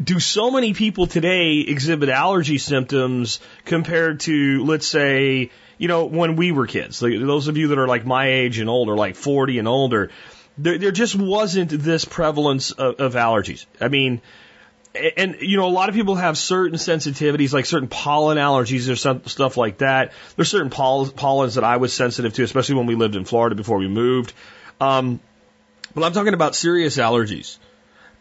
do so many people today exhibit allergy symptoms compared to, let's say, you know, when we were kids? Those of you that are like my age and older, like 40 and older, there, there just wasn't this prevalence of, of allergies. I mean, and you know, a lot of people have certain sensitivities, like certain pollen allergies or some stuff like that. There's certain poll- pollens that I was sensitive to, especially when we lived in Florida before we moved. Um, but I'm talking about serious allergies.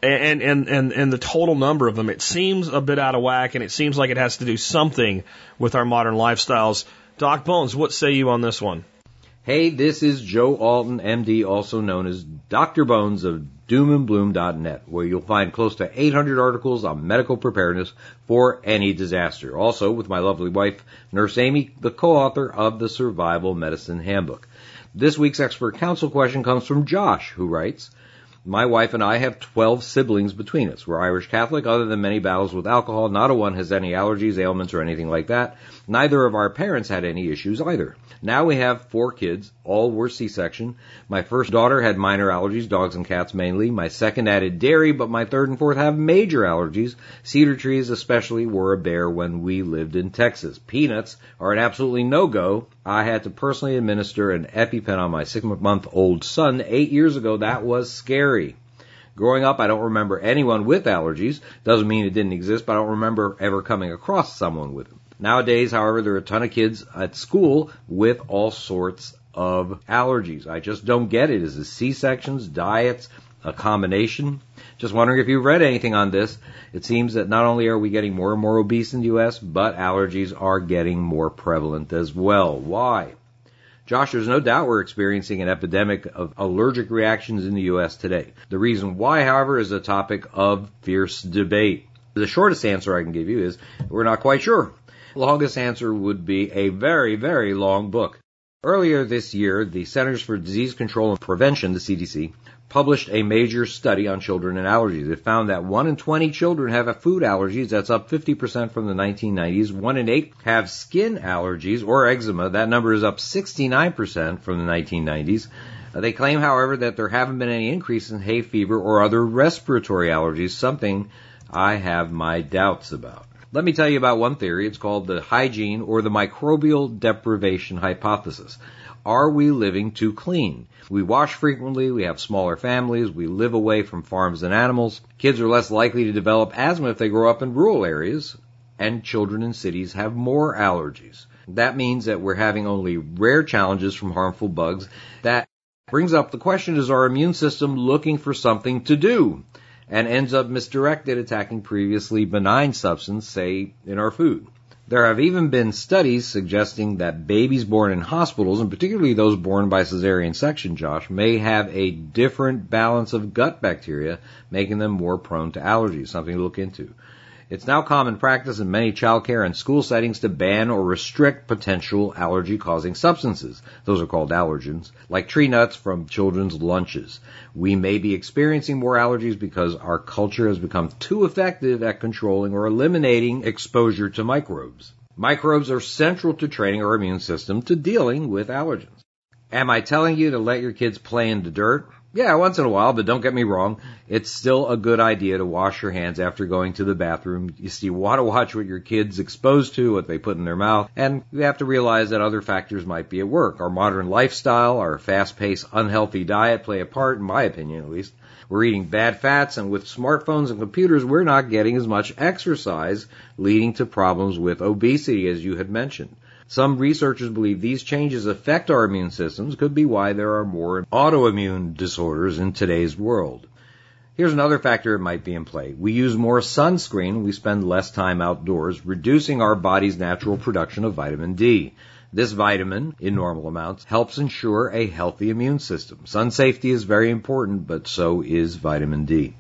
And, and, and, and the total number of them, it seems a bit out of whack and it seems like it has to do something with our modern lifestyles. Doc Bones, what say you on this one? Hey, this is Joe Alton, MD, also known as Dr. Bones of doomandbloom.net, where you'll find close to 800 articles on medical preparedness for any disaster. Also, with my lovely wife, Nurse Amy, the co-author of the Survival Medicine Handbook. This week's expert council question comes from Josh, who writes, My wife and I have 12 siblings between us. We're Irish Catholic, other than many battles with alcohol. Not a one has any allergies, ailments, or anything like that. Neither of our parents had any issues either. Now we have four kids. All were C-section. My first daughter had minor allergies, dogs and cats mainly. My second added dairy, but my third and fourth have major allergies. Cedar trees especially were a bear when we lived in Texas. Peanuts are an absolutely no-go. I had to personally administer an EpiPen on my six-month-old son eight years ago. That was scary. Growing up, I don't remember anyone with allergies. Doesn't mean it didn't exist, but I don't remember ever coming across someone with them. Nowadays, however, there are a ton of kids at school with all sorts of allergies. I just don't get it. Is it C-sections, diets, a combination? Just wondering if you've read anything on this. It seems that not only are we getting more and more obese in the U.S., but allergies are getting more prevalent as well. Why? Josh, there's no doubt we're experiencing an epidemic of allergic reactions in the U.S. today. The reason why, however, is a topic of fierce debate. The shortest answer I can give you is we're not quite sure. Longest answer would be a very, very long book. Earlier this year, the Centers for Disease Control and Prevention, the CDC, published a major study on children and allergies. It found that 1 in 20 children have a food allergies. That's up 50% from the 1990s. 1 in 8 have skin allergies or eczema. That number is up 69% from the 1990s. Uh, they claim, however, that there haven't been any increase in hay fever or other respiratory allergies, something I have my doubts about. Let me tell you about one theory. It's called the hygiene or the microbial deprivation hypothesis. Are we living too clean? We wash frequently, we have smaller families, we live away from farms and animals. Kids are less likely to develop asthma if they grow up in rural areas, and children in cities have more allergies. That means that we're having only rare challenges from harmful bugs. That brings up the question, is our immune system looking for something to do? And ends up misdirected attacking previously benign substance, say in our food. There have even been studies suggesting that babies born in hospitals, and particularly those born by cesarean section, Josh, may have a different balance of gut bacteria, making them more prone to allergies, something to look into. It's now common practice in many childcare and school settings to ban or restrict potential allergy causing substances. Those are called allergens, like tree nuts from children's lunches. We may be experiencing more allergies because our culture has become too effective at controlling or eliminating exposure to microbes. Microbes are central to training our immune system to dealing with allergens. Am I telling you to let your kids play in the dirt? Yeah, once in a while, but don't get me wrong. It's still a good idea to wash your hands after going to the bathroom. You see, you want to watch what your kid's exposed to, what they put in their mouth, and you have to realize that other factors might be at work. Our modern lifestyle, our fast-paced, unhealthy diet play a part, in my opinion at least. We're eating bad fats, and with smartphones and computers, we're not getting as much exercise, leading to problems with obesity, as you had mentioned. Some researchers believe these changes affect our immune systems, could be why there are more autoimmune disorders in today's world. Here's another factor that might be in play. We use more sunscreen, we spend less time outdoors, reducing our body's natural production of vitamin D. This vitamin, in normal amounts, helps ensure a healthy immune system. Sun safety is very important, but so is vitamin D.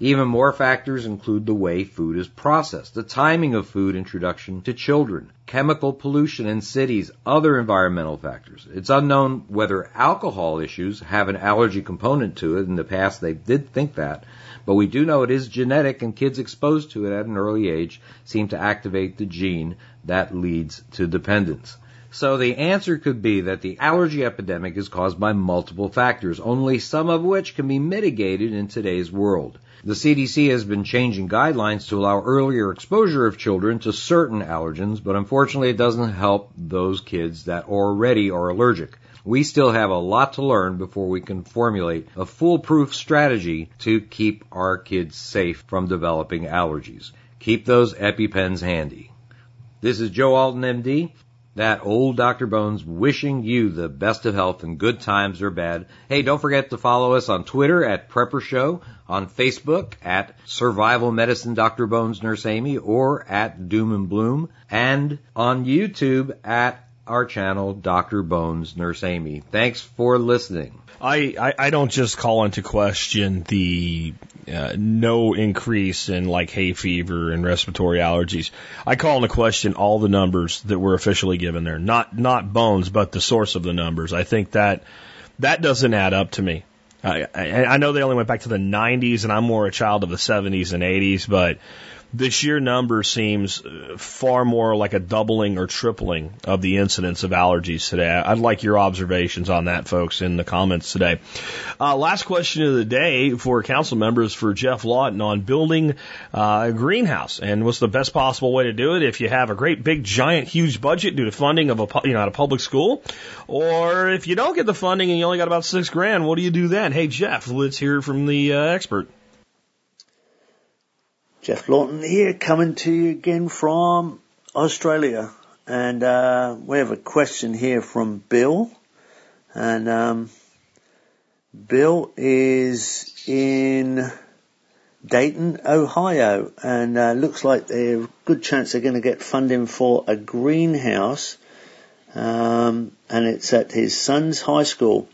Even more factors include the way food is processed, the timing of food introduction to children, chemical pollution in cities, other environmental factors. It's unknown whether alcohol issues have an allergy component to it. In the past, they did think that. But we do know it is genetic, and kids exposed to it at an early age seem to activate the gene that leads to dependence. So the answer could be that the allergy epidemic is caused by multiple factors, only some of which can be mitigated in today's world. The CDC has been changing guidelines to allow earlier exposure of children to certain allergens, but unfortunately it doesn't help those kids that already are allergic. We still have a lot to learn before we can formulate a foolproof strategy to keep our kids safe from developing allergies. Keep those EpiPens handy. This is Joe Alton, MD. That old Dr. Bones wishing you the best of health and good times or bad. Hey, don't forget to follow us on Twitter at Prepper Show, on Facebook at Survival Medicine Dr. Bones Nurse Amy or at Doom and Bloom, and on YouTube at our channel Dr. Bones Nurse Amy. Thanks for listening. I, I, I don't just call into question the uh, no increase in like hay fever and respiratory allergies. I call into question all the numbers that were officially given there. Not not bones, but the source of the numbers. I think that that doesn't add up to me. I, I, I know they only went back to the 90s, and I'm more a child of the 70s and 80s, but the sheer number seems uh, far more like a doubling or tripling of the incidence of allergies today. I'd like your observations on that, folks, in the comments today. Uh, last question of the day for council members for Geoff Lawton on building uh, a greenhouse and what's the best possible way to do it if you have a great big giant huge budget due to funding of a you know at a public school, or if you don't get the funding and you only got about six grand, what do you do then? Hey Geoff, let's hear from the uh, expert. Geoff Lawton here, coming to you again from Australia. And uh, we have a question here from Bill. And um, Bill is in Dayton, Ohio. And uh, looks like there's a good chance they're going to get funding for a greenhouse. Um, and it's at his son's high school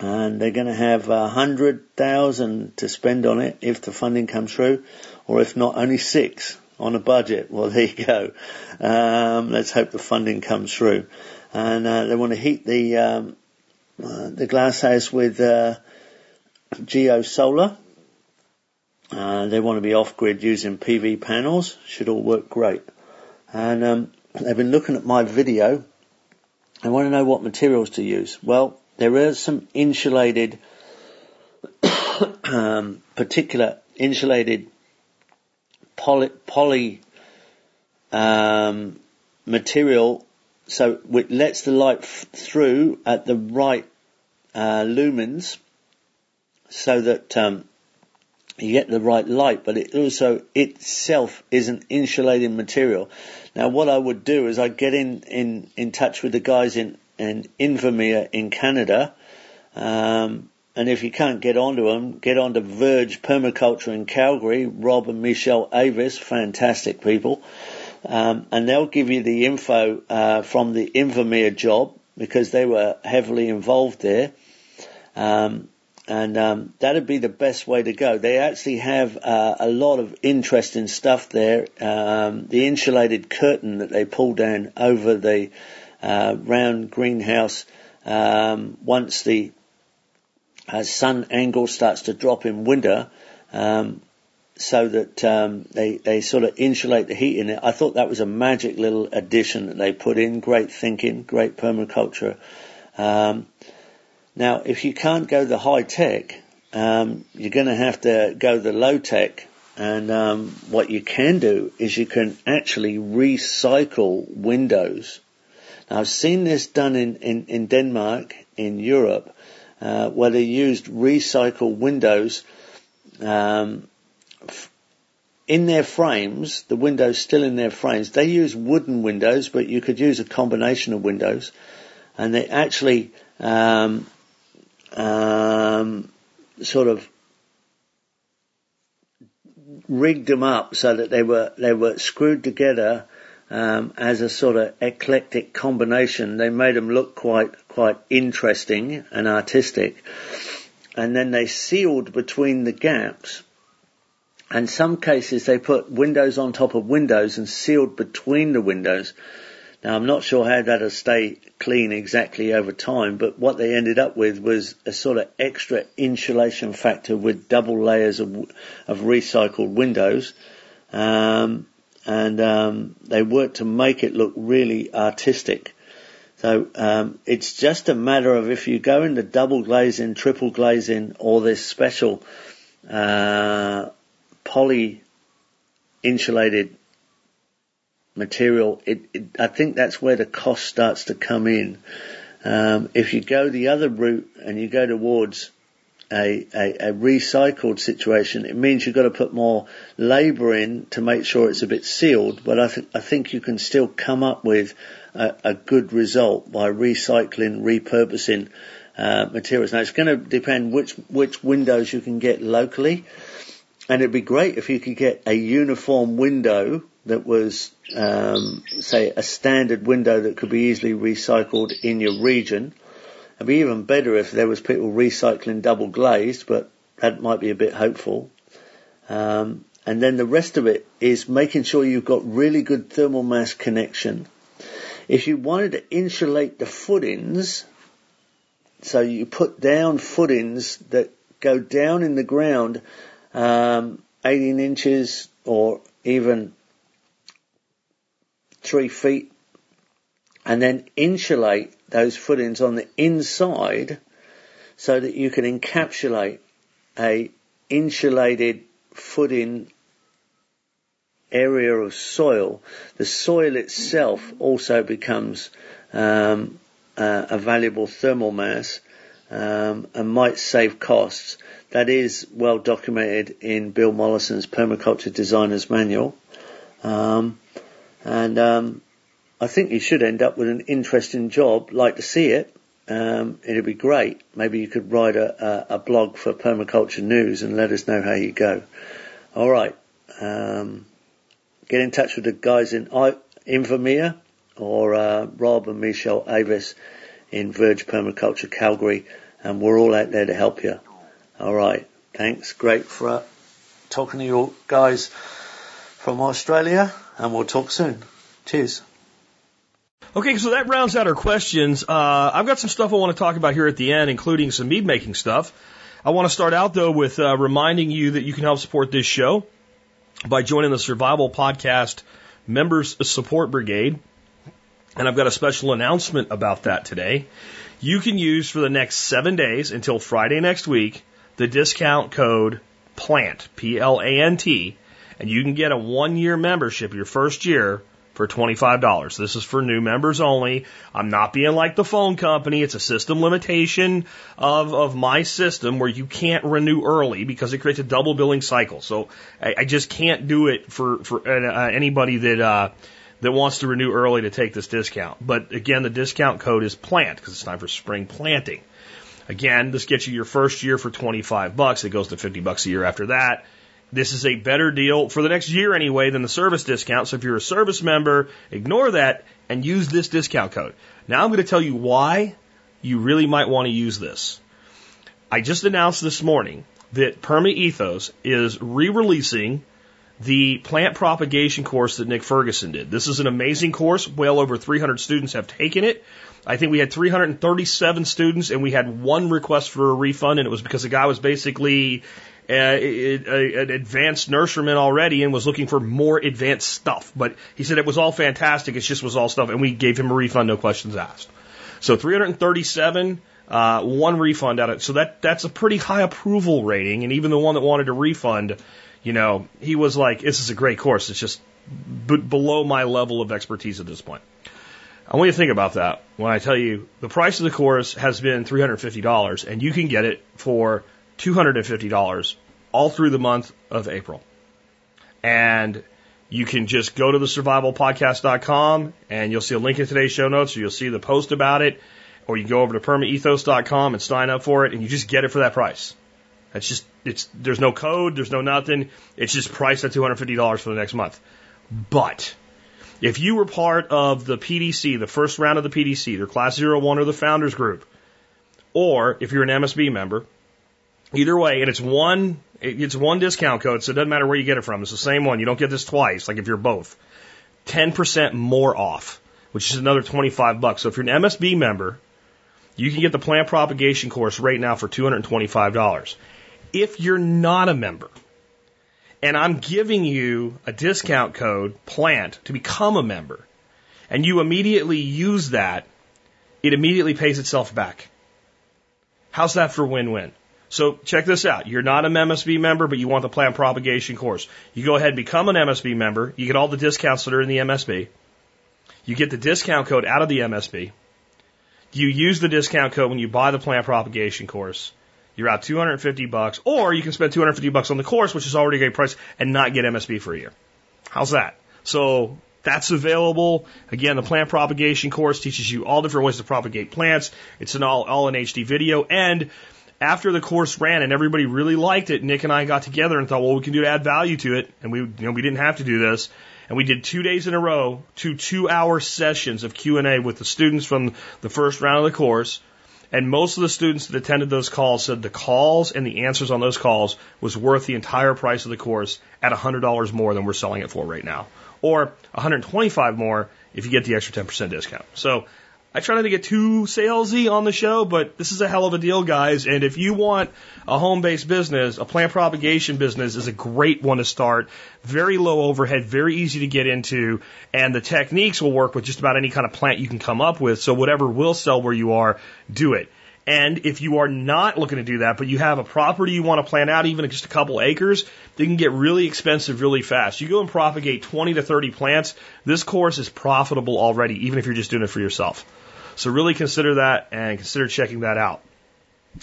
and they're going to have a hundred thousand to spend on it if the funding comes through or if not, only six on a budget. Well, there you go. Um, let's hope the funding comes through. And uh, they want to heat the um, uh, the glass house with uh, geo solar. Uh, they want to be off grid using PV panels. Should all work great. And um, they've been looking at my video. They want to know what materials to use. Well, there are some insulated, um, particular insulated poly, poly um, material so it lets the light f- through at the right uh, lumens so that um, you get the right light, but it also itself is an insulating material. Now, what I would do is I'd get in, in, in touch with the guys in, in Invermere in Canada, um, and if you can't get onto them, get onto Verge Permaculture in Calgary. Rob and Michelle Avis, fantastic people. Um, and they'll give you the info uh, from the Invermere job because they were heavily involved there. Um, and um, that'd be the best way to go. They actually have uh, a lot of interesting stuff there. Um, the insulated curtain that they pull down over the uh, round greenhouse um, once the as sun angle starts to drop in winter, um, so that um, they they sort of insulate the heat in it. I thought that was a magic little addition that they put in. Great thinking, great permaculture. Um, now, if you can't go the high tech, um, you're going to have to go the low tech. And um, what you can do is you can actually recycle windows. Now, I've seen this done in, in, in Denmark, in Europe, uh, where they used recycled windows um, in their frames, the windows still in their frames. They use wooden windows, but you could use a combination of windows, and they actually um, um, sort of rigged them up so that they were they were screwed together um, as a sort of eclectic combination. They made them look quite quite interesting and artistic, and then they sealed between the gaps. And some cases they put windows on top of windows and sealed between the windows. Now I'm not sure how that'll stay clean exactly over time, but what they ended up with was a sort of extra insulation factor with double layers of, of recycled windows. Um, and um, they work to make it look really artistic. So um, it's just a matter of if you go into double glazing, triple glazing, or this special uh, poly insulated material. It, it, I think that's where the cost starts to come in. Um, if you go the other route and you go towards a, a, a recycled situation, it means you've got to put more labour in to make sure it's a bit sealed. But I, th- I think you can still come up with a, a good result by recycling, repurposing uh, materials. Now it's going to depend which which windows you can get locally, and it'd be great if you could get a uniform window that was, um, say, a standard window that could be easily recycled in your region It'd be even better if there was people recycling double glazed, but that might be a bit hopeful. Um, and then the rest of it is making sure you've got really good thermal mass connection. If you wanted to insulate the footings, so you put down footings that go down in the ground, um, 18 inches or even three feet, and then insulate those footings on the inside so that you can encapsulate a insulated footing area of soil. The soil itself also becomes um, uh, a valuable thermal mass um, and might save costs. That is well documented in Bill Mollison's Permaculture Designer's Manual. Um, and um, I think you should end up with an interesting job. Like to see it. Um, it'd be great. Maybe you could write a, a, a, blog for Permaculture News and let us know how you go. All right. Um, get in touch with the guys in Invermere or uh, Rob and Michelle Avis in Verge Permaculture Calgary, and we're all out there to help you. All right. Thanks. Great for uh, talking to you guys from Australia, and we'll talk soon. Cheers. Okay, so that rounds out our questions. Uh, I've got some stuff I want to talk about here at the end, including some mead making stuff. I want to start out though with uh, reminding you that you can help support this show by joining the Survival Podcast Members Support Brigade. And I've got a special announcement about that today. You can use for the next seven days until Friday next week the discount code PLANT, P L A N T, and you can get a one year membership your first year for $25. This is for new members only. I'm not being like the phone company. It's a system limitation of, of my system where you can't renew early because it creates a double billing cycle. So I, I just can't do it for, for uh, anybody that, uh, that wants to renew early to take this discount. But again, the discount code is plant because it's time for spring planting. Again, this gets you your first year for 25 bucks. It goes to 50 bucks a year after that. This is a better deal for the next year anyway than the service discount. So if you're a service member, ignore that and use this discount code. Now I'm going to tell you why you really might want to use this. I just announced this morning that Perma Ethos is re-releasing the plant propagation course that Nick Ferguson did. This is an amazing course. Well over 300 students have taken it. I think we had 337 students and we had one request for a refund and it was because the guy was basically an advanced nurseryman already and was looking for more advanced stuff. But he said it was all fantastic. It just was all stuff, and we gave him a refund, no questions asked. So 337, uh, one refund out of so that that's a pretty high approval rating. And even the one that wanted a refund, you know, he was like, "This is a great course. It's just b- below my level of expertise at this point." I want you to think about that when I tell you the price of the course has been $350 and you can get it for $250 all through the month of April. And you can just go to the survivalpodcast.com and you'll see a link in today's show notes or you'll see the post about it or you can go over to permaethos.com and sign up for it and you just get it for that price. That's just, it's, there's no code, there's no nothing. It's just priced at $250 for the next month. But if you were part of the PDC, the first round of the PDC, their class 01 or the founders group, or if you're an MSB member, Either way, and it's one it's one discount code, so it doesn't matter where you get it from. It's the same one. You don't get this twice, like if you're both. 10% more off, which is another 25 bucks. So if you're an MSB member, you can get the plant propagation course right now for $225. If you're not a member, and I'm giving you a discount code, plant, to become a member, and you immediately use that, it immediately pays itself back. How's that for win-win? So check this out. You're not an MSB member, but you want the plant propagation course. You go ahead and become an MSB member. You get all the discounts that are in the MSB. You get the discount code out of the MSB. You use the discount code when you buy the plant propagation course. You're out 250 bucks, or you can spend 250 bucks on the course, which is already a great price, and not get MSB for a year. How's that? So that's available. Again, the plant propagation course teaches you all different ways to propagate plants. It's an all, all in HD video, and after the course ran and everybody really liked it, Nick and I got together and thought, well, we can do to add value to it. And we, you know, we didn't have to do this. And we did two days in a row, two two-hour sessions of Q&A with the students from the first round of the course. And most of the students that attended those calls said the calls and the answers on those calls was worth the entire price of the course at $100 more than we're selling it for right now. Or 125 more if you get the extra 10% discount. So I try not to get too salesy on the show, but this is a hell of a deal, guys. And if you want a home based business, a plant propagation business is a great one to start. Very low overhead, very easy to get into, and the techniques will work with just about any kind of plant you can come up with. So whatever will sell where you are, do it. And if you are not looking to do that, but you have a property you want to plant out, even just a couple acres, they can get really expensive really fast. You go and propagate 20 to 30 plants, this course is profitable already, even if you're just doing it for yourself. So really consider that and consider checking that out.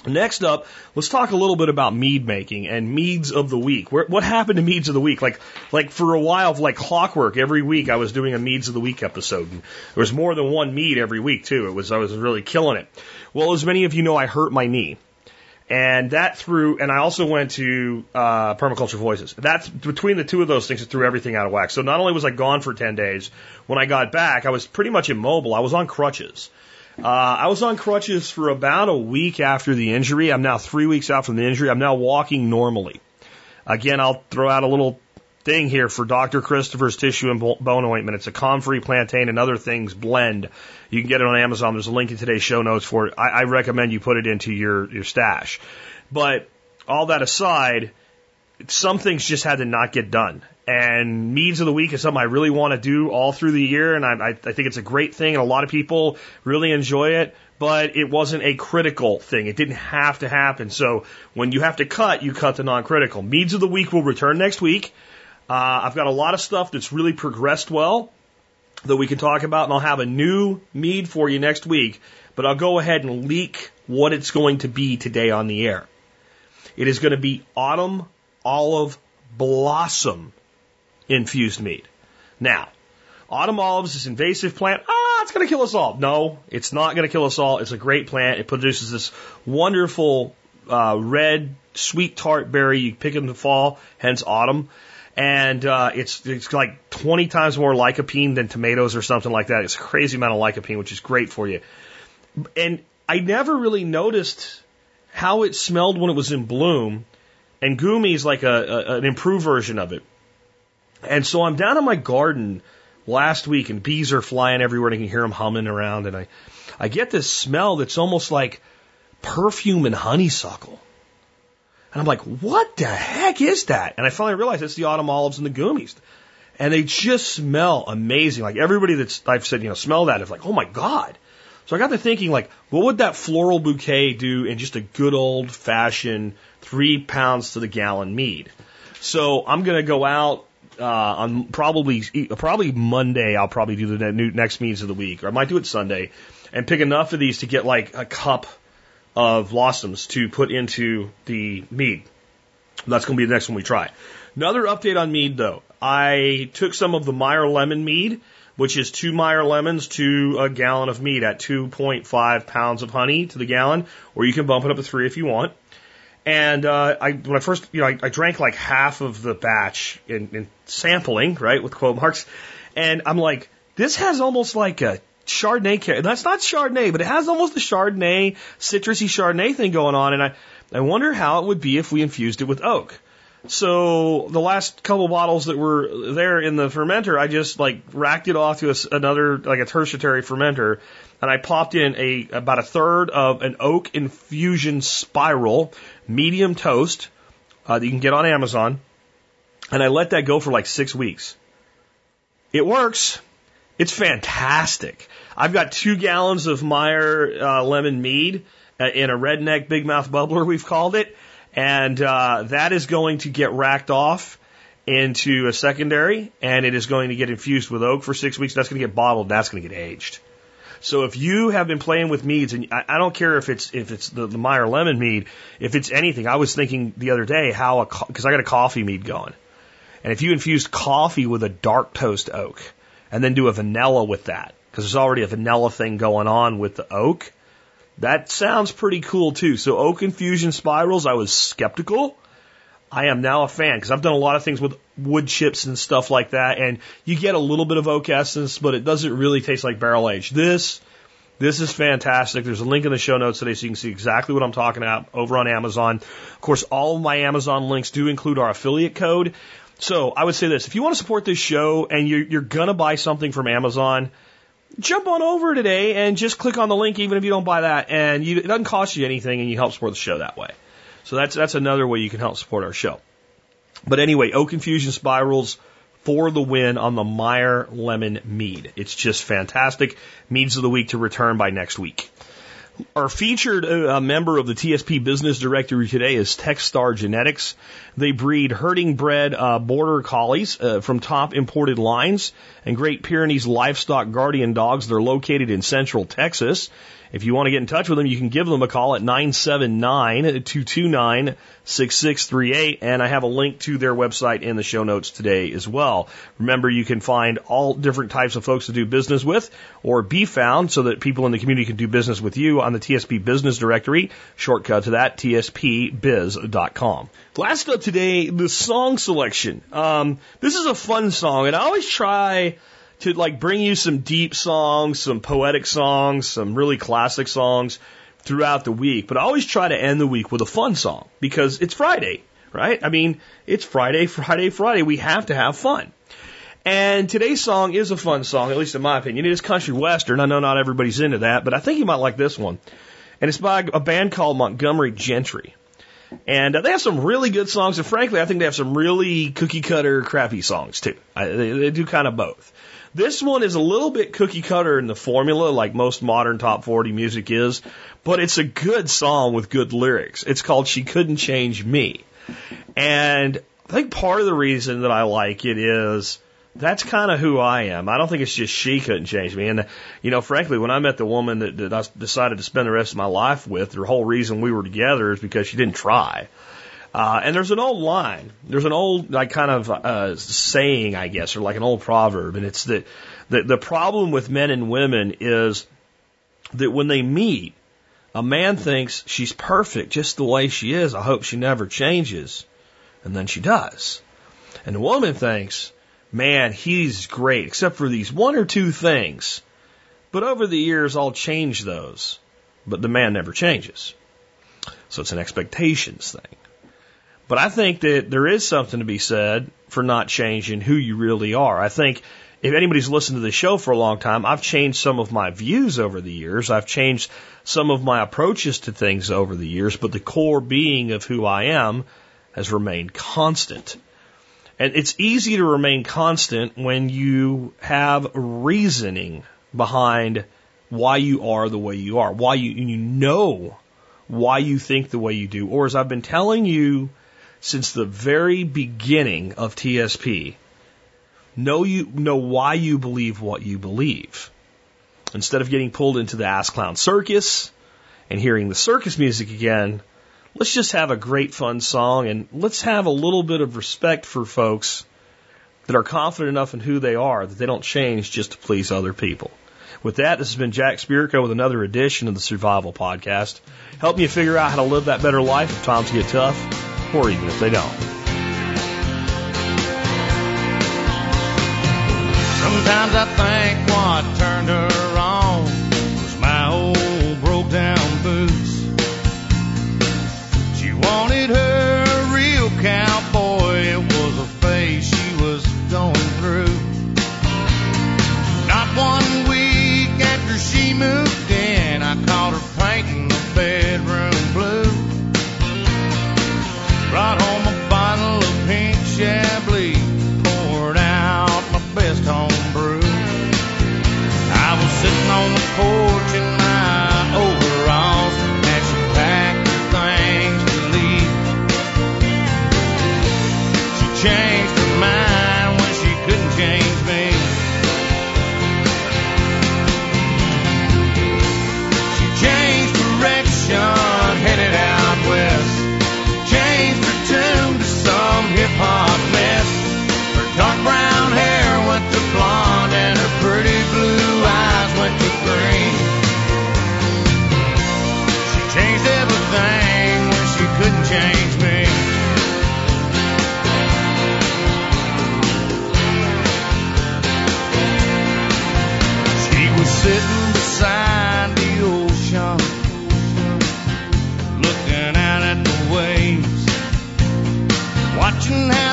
Next up, let's talk a little bit about mead making and meads of the week. What happened to meads of the week? Like, like for a while, like clockwork, every week I was doing a meads of the week episode. And there was more than one mead every week too. It was I was really killing it. Well, as many of you know, I hurt my knee. And that threw, and I also went to uh, Permaculture Voices. That's between the two of those things, it threw everything out of whack. So not only was I gone for 10 days, when I got back, I was pretty much immobile. I was on crutches. Uh, I was on crutches for about a week after the injury. I'm now three weeks out from the injury. I'm now walking normally. Again, I'll throw out a little thing here for Dr. Christopher's tissue and bone ointment. It's a comfrey, plantain, and other things blend. You can get it on Amazon. There's a link in today's show notes for it. I, I recommend you put it into your, your stash. But all that aside, some things just had to not get done. And Meads of the Week is something I really want to do all through the year, and I, I think it's a great thing, and a lot of people really enjoy it. But it wasn't a critical thing. It didn't have to happen. So when you have to cut, you cut the non-critical. Meads of the Week will return next week. Uh, I've got a lot of stuff that's really progressed well that we can talk about, and I'll have a new mead for you next week. But I'll go ahead and leak what it's going to be today on the air. It is going to be autumn olive blossom infused mead. Now, autumn olives is this invasive plant. Ah, it's going to kill us all. No, it's not going to kill us all. It's a great plant. It produces this wonderful uh, red, sweet tart berry. You pick in the fall, hence autumn. And uh, it's it's like 20 times more lycopene than tomatoes or something like that. It's a crazy amount of lycopene, which is great for you. And I never really noticed how it smelled when it was in bloom. And Gumi is like a, a, an improved version of it. And so I'm down in my garden last week and bees are flying everywhere and I can hear them humming around and I, I get this smell that's almost like perfume and honeysuckle. And I'm like, what the heck is that? And I finally realized it's the autumn olives and the gumis. And they just smell amazing. Like everybody that's I've said, you know, smell that is like, oh my God. So I got to thinking like, what would that floral bouquet do in just a good old fashioned three pounds to the gallon mead? So I'm going to go out uh, on probably probably Monday. I'll probably do the next meetings of the week, or I might do it Sunday, and pick enough of these to get like a cup of blossoms to put into the mead. That's going to be the next one we try. Another update on mead though. I took some of the Meyer lemon mead, which is two Meyer lemons to a gallon of mead at 2.5 pounds of honey to the gallon, or you can bump it up to three if you want. And uh, I, when I first, you know, I, I drank like half of the batch in, in sampling, right, with quote marks, and I'm like, this has almost like a Chardonnay. That's not Chardonnay, but it has almost a Chardonnay, citrusy Chardonnay thing going on, and I, I wonder how it would be if we infused it with oak. So the last couple bottles that were there in the fermenter, I just like racked it off to a, another like a tertiary fermenter, and I popped in a about a third of an oak infusion spiral, medium toast uh, that you can get on Amazon, and I let that go for like six weeks. It works. It's fantastic. I've got two gallons of Meyer uh, lemon mead uh, in a redneck big mouth bubbler, we've called it, and uh, that is going to get racked off into a secondary, and it is going to get infused with oak for six weeks. That's going to get bottled. That's going to get aged. So if you have been playing with meads, and I, I don't care if it's if it's the, the Meyer lemon mead, if it's anything, I was thinking the other day how a because I got a coffee mead going, and if you infused coffee with a dark toast oak, and then do a vanilla with that, because there's already a vanilla thing going on with the oak, that sounds pretty cool too. So oak infusion spirals, I was skeptical. I am now a fan because I've done a lot of things with wood chips and stuff like that, and you get a little bit of oak essence, but it doesn't really taste like barrel aged. This, this is fantastic. There's a link in the show notes today so you can see exactly what I'm talking about over on Amazon. Of course, all of my Amazon links do include our affiliate code. So I would say this: if you want to support this show and you're, you're gonna buy something from Amazon, jump on over today and just click on the link, even if you don't buy that, and you, it doesn't cost you anything, and you help support the show that way. So that's that's another way you can help support our show. But anyway, Oak Infusion Spirals for the win on the Meyer Lemon Mead. It's just fantastic. Meads of the week to return by next week. Our featured uh, member of the TSP Business Directory today is Techstar Genetics. They breed herding bred uh, border collies uh, from top imported lines and Great Pyrenees livestock guardian dogs. They're located in central Texas. If you want to get in touch with them, you can give them a call at 979-229-6638. And I have a link to their website in the show notes today as well. Remember, you can find all different types of folks to do business with or be found so that people in the community can do business with you on the TSP Business Directory. Shortcut to that, tspbiz.com. Last up today, the song selection. Um, this is a fun song, and I always try to like bring you some deep songs, some poetic songs, some really classic songs throughout the week. But I always try to end the week with a fun song because it's Friday, right? I mean, it's Friday, Friday, Friday. We have to have fun. And today's song is a fun song, at least in my opinion. It is country western. I know not everybody's into that, but I think you might like this one. And it's by a band called Montgomery Gentry. And uh, they have some really good songs, and frankly, I think they have some really cookie cutter crappy songs too. I, they, they do kind of both. This one is a little bit cookie cutter in the formula, like most modern top 40 music is, but it's a good song with good lyrics. It's called She Couldn't Change Me. And I think part of the reason that I like it is that's kind of who I am. I don't think it's just she couldn't change me. And, you know, frankly, when I met the woman that, that I decided to spend the rest of my life with, the whole reason we were together is because she didn't try. Uh, and there's an old line. There's an old like kind of uh, saying, I guess, or like an old proverb, and it's that the the problem with men and women is that when they meet, a man thinks she's perfect just the way she is. I hope she never changes, and then she does. And the woman thinks, man, he's great, except for these one or two things. But over the years, I'll change those. But the man never changes. So it's an expectations thing. But I think that there is something to be said for not changing who you really are. I think if anybody's listened to the show for a long time, I've changed some of my views over the years. I've changed some of my approaches to things over the years, but the core being of who I am has remained constant. And it's easy to remain constant when you have reasoning behind why you are the way you are, why you, you know why you think the way you do. Or as I've been telling you since the very beginning of TSP, know you know why you believe what you believe. Instead of getting pulled into the ass clown circus and hearing the circus music again, let's just have a great fun song and let's have a little bit of respect for folks that are confident enough in who they are that they don't change just to please other people. With that, this has been Jack Spirko with another edition of the Survival Podcast. Help you figure out how to live that better life if times get tough or even if they don't. Sometimes I think watching how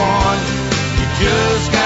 you just